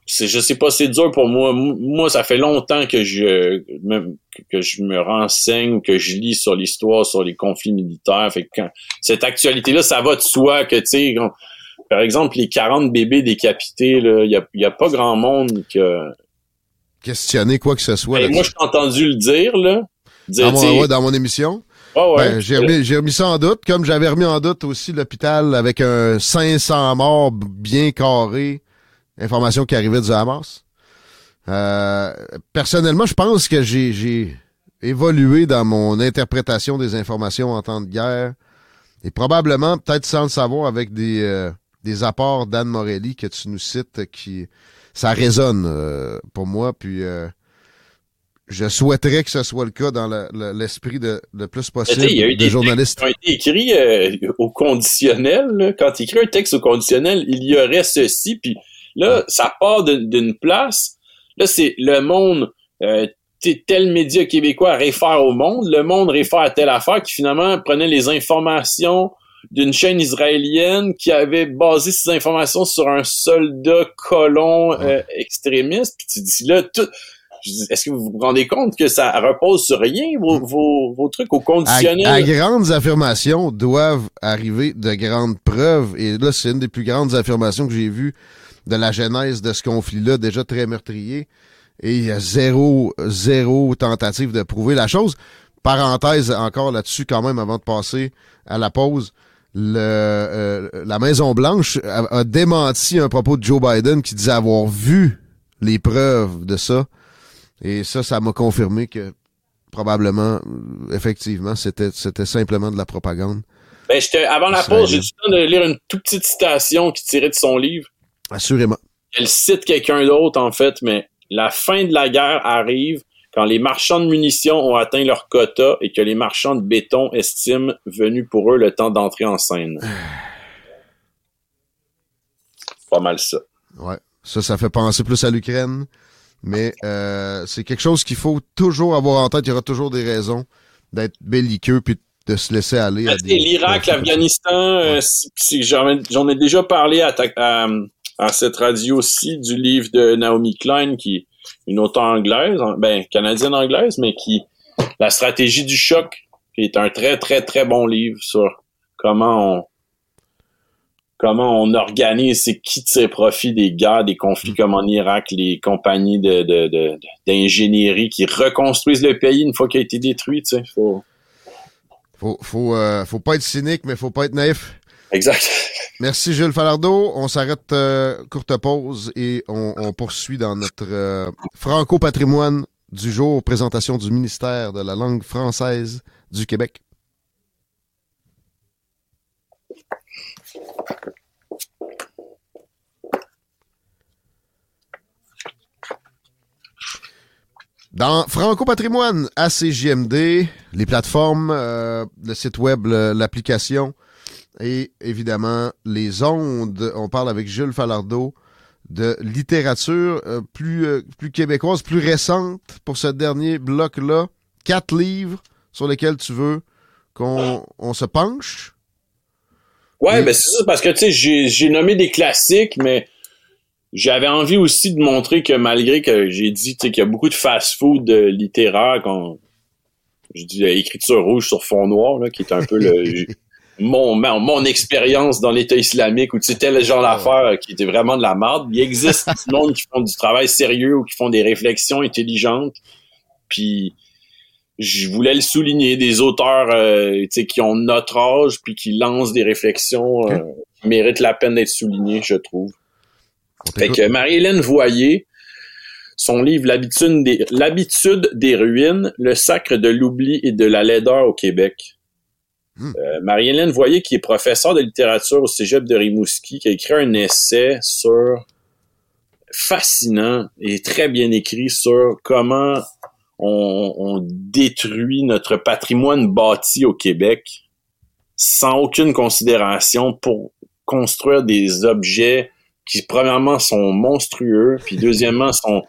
je sais pas c'est dur pour moi moi ça fait longtemps que je me, que je me renseigne que je lis sur l'histoire sur les conflits militaires cette actualité là ça va de soi que tu sais par exemple les 40 bébés décapités là il y a, y a pas grand monde qui a questionner quoi que ce soit ben, moi je t'ai entendu le dire là. Dans, mon, dans mon émission. Ben, j'ai remis, remis, ça en doute, comme j'avais remis en doute aussi l'hôpital avec un 500 morts bien carré Information qui arrivait du Hamas. Euh, personnellement, je pense que j'ai évolué dans mon interprétation des informations en temps de guerre. Et probablement, peut-être sans le savoir, avec des, euh, des apports d'Anne Morelli que tu nous cites, qui ça résonne euh, pour moi. Puis je souhaiterais que ce soit le cas dans l'esprit de le plus possible il y a eu des journalistes. Qui ont été écrits au conditionnel. Quand tu écris un texte au conditionnel, il y aurait ceci, puis là, ça part d'une place Là, c'est le monde, euh, tel média québécois réfère au monde, le monde réfère à telle affaire qui finalement prenait les informations d'une chaîne israélienne qui avait basé ses informations sur un soldat colon euh, extrémiste. Puis tu dis là, tout, est-ce que vous vous rendez compte que ça repose sur rien, vos, hmm. vos, vos trucs au conditionnel? À, à, grandes affirmations doivent arriver de grandes preuves. Et là, c'est une des plus grandes affirmations que j'ai vues de la genèse de ce conflit-là, déjà très meurtrier. Et il y a zéro, zéro tentative de prouver la chose. Parenthèse encore là-dessus quand même avant de passer à la pause. Le, euh, la Maison Blanche a, démenti un propos de Joe Biden qui disait avoir vu les preuves de ça. Et ça, ça m'a confirmé que probablement, effectivement, c'était c'était simplement de la propagande. Ben, avant la pause, j'ai eu le temps de lire une toute petite citation qui tirait de son livre. Assurément. Elle cite quelqu'un d'autre, en fait, mais la fin de la guerre arrive quand les marchands de munitions ont atteint leur quota et que les marchands de béton estiment venu pour eux le temps d'entrer en scène. Pas mal ça. Ouais. Ça, ça fait penser plus à l'Ukraine. Mais euh, c'est quelque chose qu'il faut toujours avoir en tête. Il y aura toujours des raisons d'être belliqueux puis de se laisser aller. à L'Irak, l'Afghanistan, euh, j'en ai déjà parlé à, à, à cette radio-ci du livre de Naomi Klein, qui une auteure anglaise, ben canadienne anglaise, mais qui la stratégie du choc, qui est un très très très bon livre sur comment on comment on organise et qui tire profit des guerres, des conflits comme en Irak, les compagnies de, d'ingénierie qui reconstruisent le pays une fois qu'il a été détruit, tu sais, faut faut faut, euh, faut pas être cynique mais faut pas être naïf. Exact. Merci Jules Falardeau. On s'arrête euh, courte pause et on, poursuit dans notre euh, franco-patrimoine du jour, présentation du ministère de la langue française du Québec. Dans Franco Patrimoine, ACJMD, les plateformes, euh, le site web, l'application, et évidemment les ondes. On parle avec Jules Falardeau de littérature euh, plus, euh, plus québécoise, plus récente pour ce dernier bloc-là. Quatre livres sur lesquels tu veux qu'on on se penche. Ouais, ben c'est ça, parce que tu sais, j'ai nommé des classiques, mais j'avais envie aussi de montrer que malgré que j'ai dit qu'il y a beaucoup de fast-food euh, littéraire, qu'on je dis écriture rouge sur fond noir, là, qui est un peu le mon, mon, expérience dans l'État islamique où c'était le genre d'affaires qui était vraiment de la merde. Il existe du monde qui font du travail sérieux ou qui font des réflexions intelligentes. Puis je voulais le souligner, des auteurs euh, qui ont notre âge puis qui lancent des réflexions euh, qui méritent la peine d'être soulignés, je trouve. Fait que Marie-Hélène Voyer, son livre L'habitude des, L'habitude des ruines, le sacre de l'oubli et de la laideur au Québec. Hmm. Euh, Marie-Hélène Voyer, qui est professeure de littérature au Cégep de Rimouski, qui a écrit un essai sur fascinant et très bien écrit sur comment on, détruit notre patrimoine bâti au Québec sans aucune considération pour construire des objets qui premièrement sont monstrueux, puis deuxièmement sont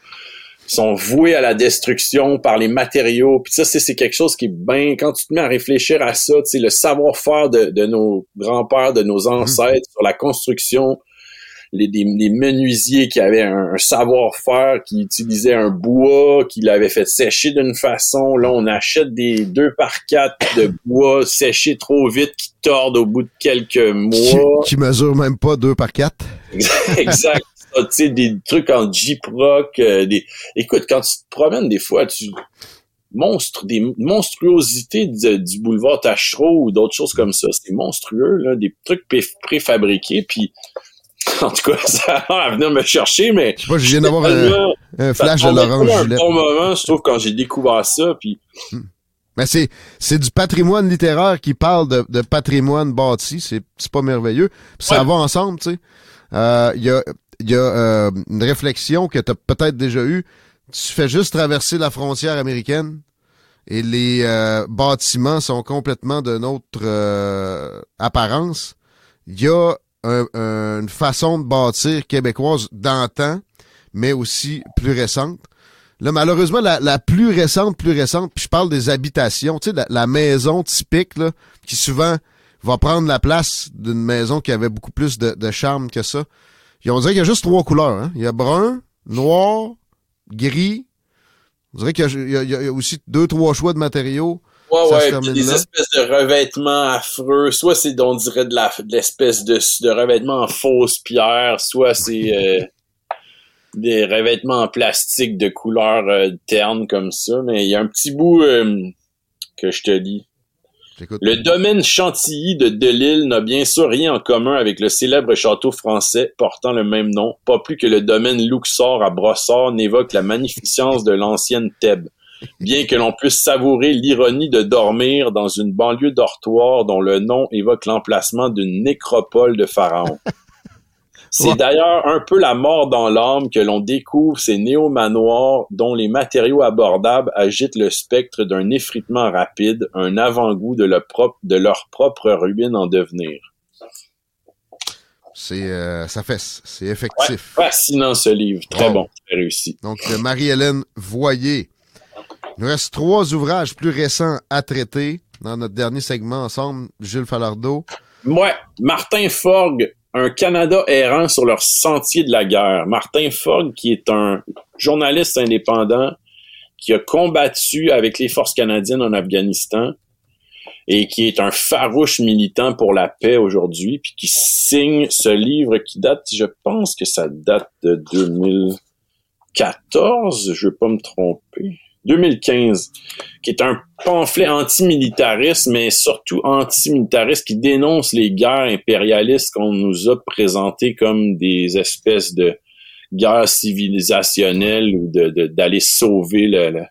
sont voués à la destruction par les matériaux. Puis ça, c'est quelque chose qui est bien... Quand tu te mets à réfléchir à ça, tu sais, le savoir-faire de, de, nos grands-pères, de nos ancêtres sur la construction, les, les, menuisiers qui avaient un, savoir-faire, qui utilisaient un bois, qui l'avaient fait sécher d'une façon. Là, on achète des deux par quatre de bois séchés trop vite, qui tordent au bout de quelques mois. Qui, qui mesurent même pas deux par quatre. exact sais, des trucs en Jeep-Rock, euh, des... Écoute, quand tu te promènes, des fois, tu... Monstre, des monstruosités du boulevard Tachereau ou d'autres choses comme ça. C'est monstrueux, là, des trucs préfabriqués, puis En tout cas, ça va venir me chercher, mais. Je sais pas, je viens d'avoir un, flash de l'orange un bon moment, je trouve, quand j'ai découvert ça, puis. Hmm. Mais c'est, c'est du patrimoine littéraire qui parle de, de patrimoine bâti. C'est, c'est pas merveilleux. ça va ensemble, tu sais. Il euh, y a, y a euh, une réflexion que tu as peut-être déjà eue. Tu fais juste traverser la frontière américaine et les euh, bâtiments sont complètement de notre apparence. Il y a une façon de bâtir québécoise d'antan, mais aussi plus récente. Là, malheureusement, la, plus récente, plus récente, puis je parle des habitations, tu sais, la, maison typique, là, qui souvent va prendre la place d'une maison qui avait beaucoup plus de, charme que ça. On dirait qu'il y a juste trois couleurs. Hein? Il y a brun, noir, gris. On dirait qu'il y, a aussi deux, trois choix de matériaux. Ouais, ouais, puis des espèces de revêtements affreux. Soit c'est, on dirait, de, la, de l'espèce de, de revêtement en fausse pierre, soit c'est euh, des revêtements en plastique de couleur euh, terne comme ça. Mais il y a un petit bout euh, que je te lis. Le domaine Chantilly de Delille n'a bien sûr rien en commun avec le célèbre château français portant le même nom, pas plus que le domaine Luxor à Brossard n'évoque la magnificence de l'ancienne Thèbes bien que l'on puisse savourer l'ironie de dormir dans une banlieue dortoir dont le nom évoque l'emplacement d'une nécropole de Pharaon. C'est d'ailleurs un peu la mort dans l'âme que l'on découvre ces néo-manoirs dont les matériaux abordables agitent le spectre d'un effritement rapide, un avant-goût de, leur propre ruine en devenir. C'est euh, ça fait, c'est effectif. fascinant ce livre, très bon, très réussi. Donc Marie-Hélène Voyer, il nous reste trois ouvrages plus récents à traiter dans notre dernier segment ensemble, Jules Falardeau. Ouais, Martin Fogg, un Canada errant sur leur sentier de la guerre. Martin Fogg, qui est un journaliste indépendant qui a combattu avec les forces canadiennes en Afghanistan et qui est un farouche militant pour la paix aujourd'hui, puis qui signe ce livre qui date, je pense que ça date de 2014, je vais pas me tromper. 2015, qui est un pamphlet antimilitariste, mais surtout antimilitariste, qui dénonce les guerres impérialistes qu'on nous a présentées comme des espèces de guerres civilisationnelles ou de d'aller sauver le,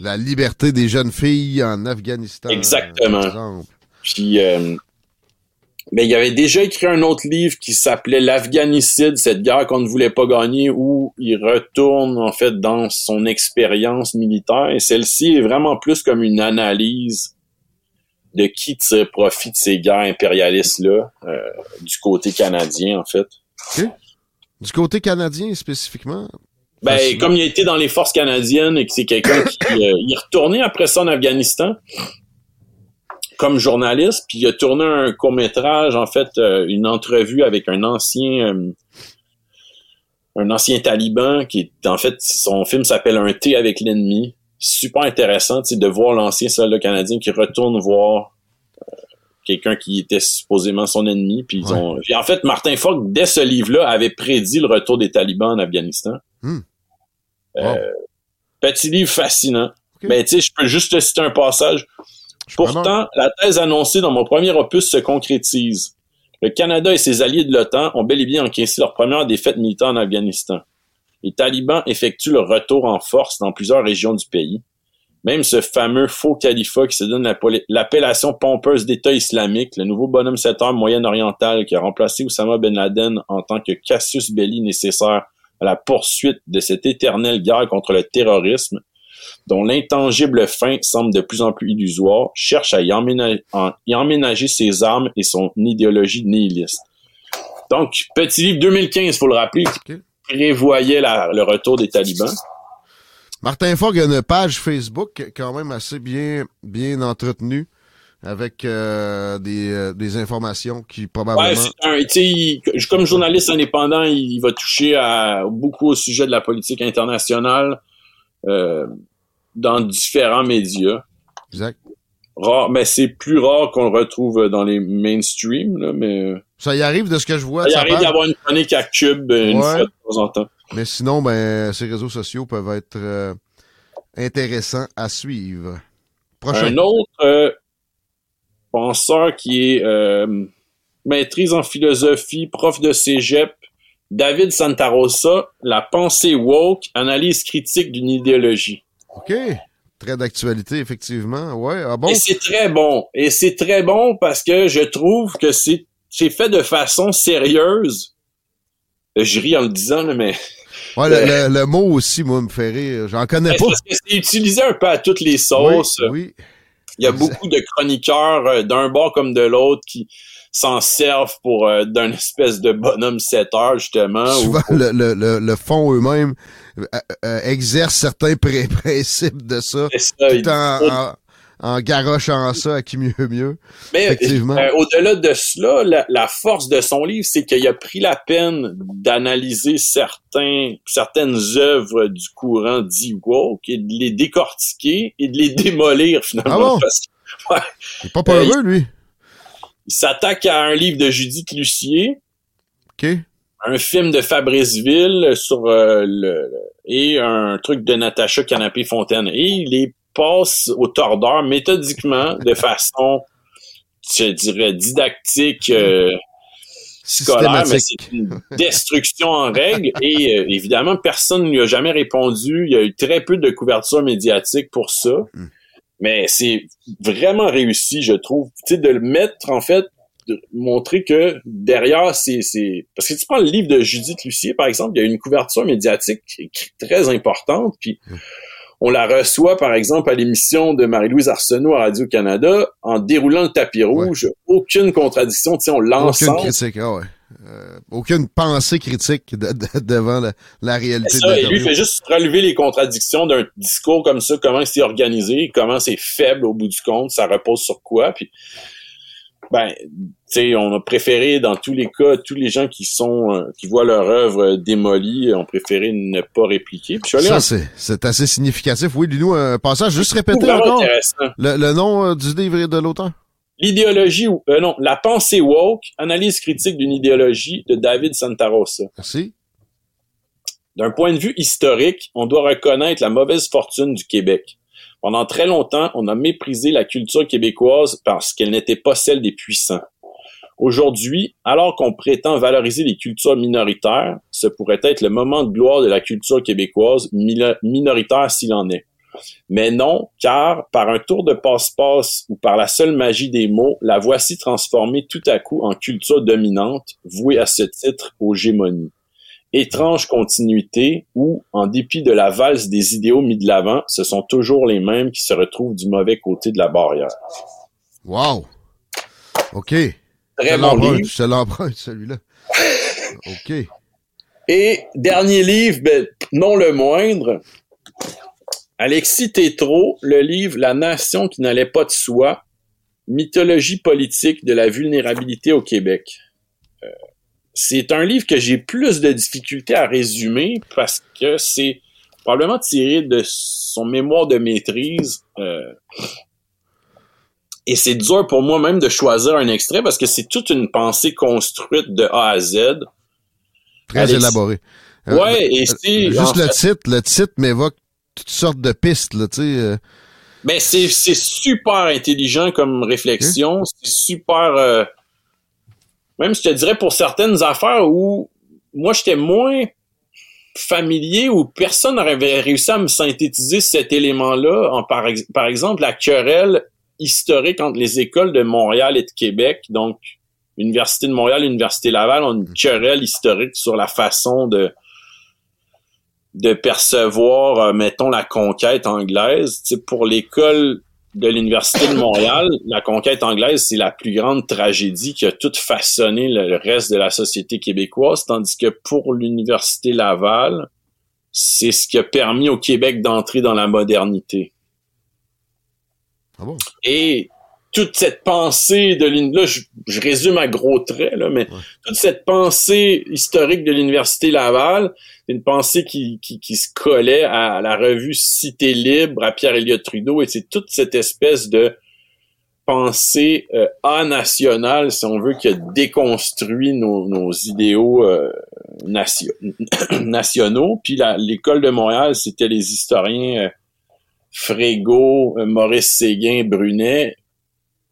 la liberté des jeunes filles en Afghanistan. Exactement. Puis euh, mais il avait déjà écrit un autre livre qui s'appelait L'Afghanicide, cette guerre qu'on ne voulait pas gagner, où il retourne en fait dans son expérience militaire. Et celle-ci est vraiment plus comme une analyse de qui tire profit de ces guerres impérialistes-là, euh, du côté canadien en fait. Du côté canadien spécifiquement? Ben, comme il a été dans les forces canadiennes et que c'est quelqu'un qui euh, il est retourné après ça en Afghanistan, comme journaliste, puis il a tourné un court métrage, en fait, euh, une entrevue avec un ancien euh, un ancien taliban qui en fait son film s'appelle Un thé avec l'ennemi. Super intéressant de voir l'ancien soldat canadien qui retourne voir euh, quelqu'un qui était supposément son ennemi. Puis, ils ont... en fait, Martin Fogg, dès ce livre-là, avait prédit le retour des talibans en Afghanistan. Hmm. petit livre fascinant. Mais tu sais, je peux juste te citer un passage. Pourtant, la thèse annoncée dans mon premier opus se concrétise. Le Canada et ses alliés de l'OTAN ont bel et bien encaissé leur première défaite militaire en Afghanistan. Les talibans effectuent leur retour en force dans plusieurs régions du pays. Même ce fameux faux califat qui se donne l'appellation pompeuse d'État islamique, le nouveau bonhomme 7 heures moyen-oriental qui a remplacé Oussama Ben Laden en tant que casus belli nécessaire à la poursuite de cette éternelle guerre contre le terrorisme, dont l'intangible fin semble de plus en plus illusoire, cherche à y emménager, ses armes et son idéologie nihiliste. Donc, petit livre 2015, faut le rappeler, qui prévoyait le retour des talibans. Martin Fogg a une page Facebook quand même assez bien, bien entretenue avec euh, euh, des, informations qui probablement. Ouais, comme journaliste indépendant, il, va toucher à, beaucoup au sujet de la politique internationale. Euh, dans différents médias. Exact. Rare, mais c'est plus rare qu'on le retrouve dans les mainstream, là, mais. Ça y arrive de ce que je vois. Ça y arrive d'avoir une chronique à Cube euh, une fois de temps en temps. Mais sinon, ben, ces réseaux sociaux peuvent être euh, intéressants à suivre. Prochain. Un autre euh, penseur qui est maîtrise en philosophie, prof de cégep, David Santarossa, La pensée woke, analyse critique d'une idéologie. OK. Très d'actualité, effectivement. Ouais, ah bon? Et c'est très bon. Et c'est très bon parce que je trouve que c'est, c'est fait de façon sérieuse. Je ris en le disant, mais... Ouais, le, le, mot aussi, moi, me fait rire. J'en connais pas. Parce que c'est utilisé un peu à toutes les sauces. Oui, Il y a beaucoup de chroniqueurs euh, d'un bord comme de l'autre qui s'en servent pour euh, d'un espèce de bonhomme 7 heures, justement. Souvent, le, le, le, fond eux-mêmes euh, euh, exerce certains principes de ça, ça tout en, en, garochant ça à qui mieux mieux. Mais Effectivement. au-delà de cela, la, la, force de son livre, c'est qu'il a pris la peine d'analyser certains certaines œuvres du courant dit woke et de les décortiquer et de les démolir finalement. Ah bon? ouais. Il est pas peureux, lui. Il s'attaque à un livre de Judith Lucier. OK. Un film de Fabrice Ville sur euh, le, et un truc de Natacha Canapé Fontaine. Et il les passe au tordeur méthodiquement, de façon, je dirais, didactique, euh, scolaire, mais c'est une destruction en règle. Et euh, évidemment, personne ne lui a jamais répondu. Il y a eu très peu de couverture médiatique pour ça. Hmm. Mais c'est vraiment réussi, je trouve. Tu sais, de le mettre, en fait, de montrer que derrière, c'est... Parce que tu prends le livre de Judith Lucier, par exemple, il y a une couverture médiatique très importante, puis on la reçoit, par exemple, à l'émission de Marie-Louise Arsenault à Radio-Canada en déroulant le tapis rouge. Aucune contradiction, tu sais, on lance. Aucune critique, ah ouais. Euh, aucune pensée critique devant la, réalité. Ça, et lui fait juste relever les contradictions d'un discours comme ça, comment c'est organisé, comment c'est faible au bout du compte, ça repose sur quoi, puis ben, tu sais, on a préféré dans tous les cas, tous les gens qui sont euh, qui voient leur œuvre démolie, ont préféré ne pas répliquer. Puis ça, c'est assez significatif. Oui, dis-nous un passage, juste répéter encore le, le, nom euh, du livre et de l'auteur? L'idéologie, ou euh, non, la pensée woke, analyse critique d'une idéologie de David Santarossa. Merci. D'un point de vue historique, on doit reconnaître la mauvaise fortune du Québec. Pendant très longtemps, on a méprisé la culture québécoise parce qu'elle n'était pas celle des puissants. Aujourd'hui, alors qu'on prétend valoriser les cultures minoritaires, ce pourrait être le moment de gloire de la culture québécoise, minoritaire s'il en est. Mais non, car par un tour de passe-passe ou par la seule magie des mots, la voici transformée tout à coup en culture dominante, vouée à ce titre aux gémonies. Étrange continuité où, en dépit de la valse des idéaux mis de l'avant, ce sont toujours les mêmes qui se retrouvent du mauvais côté de la barrière. Wow! OK. Très bon livre. Je l'emprunte, celui-là. OK. Et dernier livre, ben, non le moindre, Alexis Tétrault, le livre La nation qui n'allait pas de soi, mythologie politique de la vulnérabilité au Québec. Euh, c'est un livre que j'ai plus de difficultés à résumer parce que c'est probablement tiré de son mémoire de maîtrise. Euh, et c'est dur pour moi même de choisir un extrait parce que c'est toute une pensée construite de A à Z. Très élaborée. Euh, ouais, et c'est... Juste le titre, le titre m'évoque toutes sortes de pistes, là, tu sais. Euh. Mais c'est, c'est super intelligent comme réflexion. C'est super. Même, je te dirais, pour certaines affaires où moi, j'étais moins familier ou personne n'aurait réussi à me synthétiser cet élément-là. En, par, par exemple, la querelle historique entre les écoles de Montréal et de Québec. Donc, Université de Montréal, Université Laval ont une querelle historique sur la façon de de percevoir, euh, mettons, la conquête anglaise. pour l'école de l'Université de Montréal, la conquête anglaise, c'est la plus grande tragédie qui a tout façonné le, reste de la société québécoise, tandis que pour l'Université Laval, c'est ce qui a permis au Québec d'entrer dans la modernité. Ah bon? Et toute cette pensée de là, je, je, résume à gros traits, là, mais toute cette pensée historique de l'Université Laval, c'est une pensée qui, qui, qui, se collait à la revue Cité libre, à pierre Elliott Trudeau, et c'est toute cette espèce de pensée euh, si on veut, qui a déconstruit nos, nos idéaux euh, nationaux. Puis l'école de Montréal, c'était les historiens euh, Frégo, euh, Maurice Séguin, Brunet,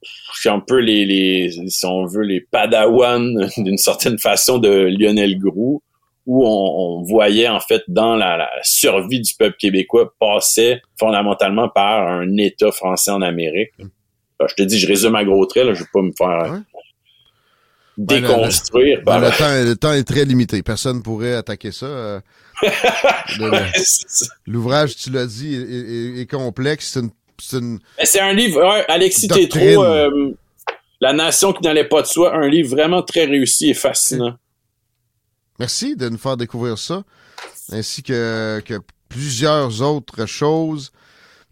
je suis un peu les, les, si on veut, les padawans d'une certaine façon de Lionel Groux, où on, voyait en fait dans la, survie du peuple québécois passer fondamentalement par un État français en Amérique. je te dis, je résume à gros traits, là, je vais pas me faire déconstruire. Ben, le, temps, le, temps, est très limité. Personne pourrait attaquer ça. Euh, l'ouvrage, tu l'as dit, est, complexe. C'est une c'est un livre, Alexis Tétro, euh, La nation qui n'allait pas de soi, un livre vraiment très réussi et fascinant. Merci de nous faire découvrir ça, ainsi que, que plusieurs autres choses.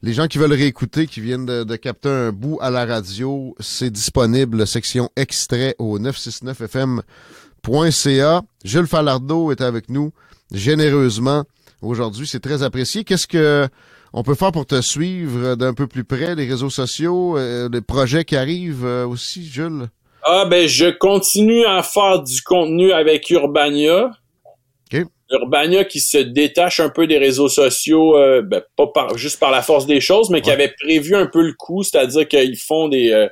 Les gens qui veulent réécouter, qui viennent de, capter un bout à la radio, c'est disponible, section extrait au 969fm.ca. Jules Falardeau est avec nous généreusement aujourd'hui. C'est très apprécié. Qu'est-ce que on peut faire pour te suivre d'un peu plus près, les réseaux sociaux, euh, les projets qui arrivent euh, aussi, Jules? Ah ben je continue à faire du contenu avec Urbania. Urbania qui se détache un peu des réseaux sociaux, euh, ben, pas juste par la force des choses, mais qui avait prévu un peu le coup, c'est-à-dire qu'ils font des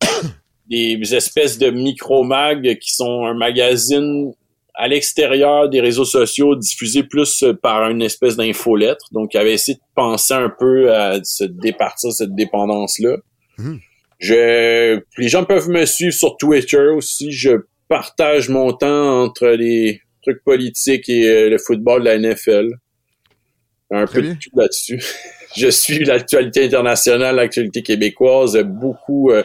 des espèces de micro-mag qui sont un magazine à l'extérieur des réseaux sociaux, diffusé plus euh, par une espèce d'infolettre. Donc, il avait essayé de penser un peu à se départir cette dépendance-là. Hmm. Je, les gens peuvent me suivre sur Twitter aussi. Je partage mon temps entre les trucs politiques et euh, le football de la NFL. Un peu de tout là-dessus. je suis l'actualité internationale, l'actualité québécoise, beaucoup euh,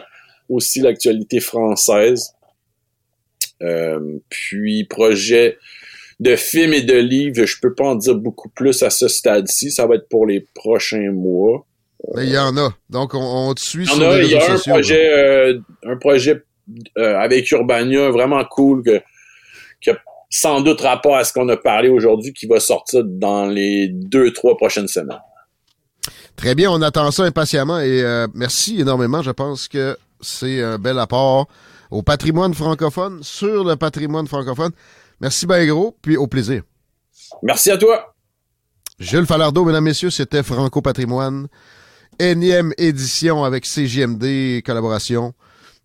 aussi l'actualité française. Euh, puis projet de films et de livres, je peux pas en dire beaucoup plus à ce stade-ci. Ça va être pour les prochains mois. Mais il y en a. Donc, on, te suit sur les réseaux Il y a un projet, euh, un projet euh, avec Urbania vraiment cool que, qui a sans doute rapport à ce qu'on a parlé aujourd'hui qui va sortir dans les deux, trois prochaines semaines. Très bien, on attend ça impatiemment et merci énormément. Je pense que c'est un bel apport au patrimoine francophone, sur le patrimoine francophone. Merci bien gros, puis au plaisir. Merci à toi. Jules Falardeau, mesdames, messieurs, c'était Franco Patrimoine. Énième édition avec CJMD, collaboration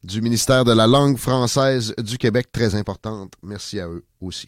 du ministère de la langue française du Québec, très importante. Merci à eux aussi.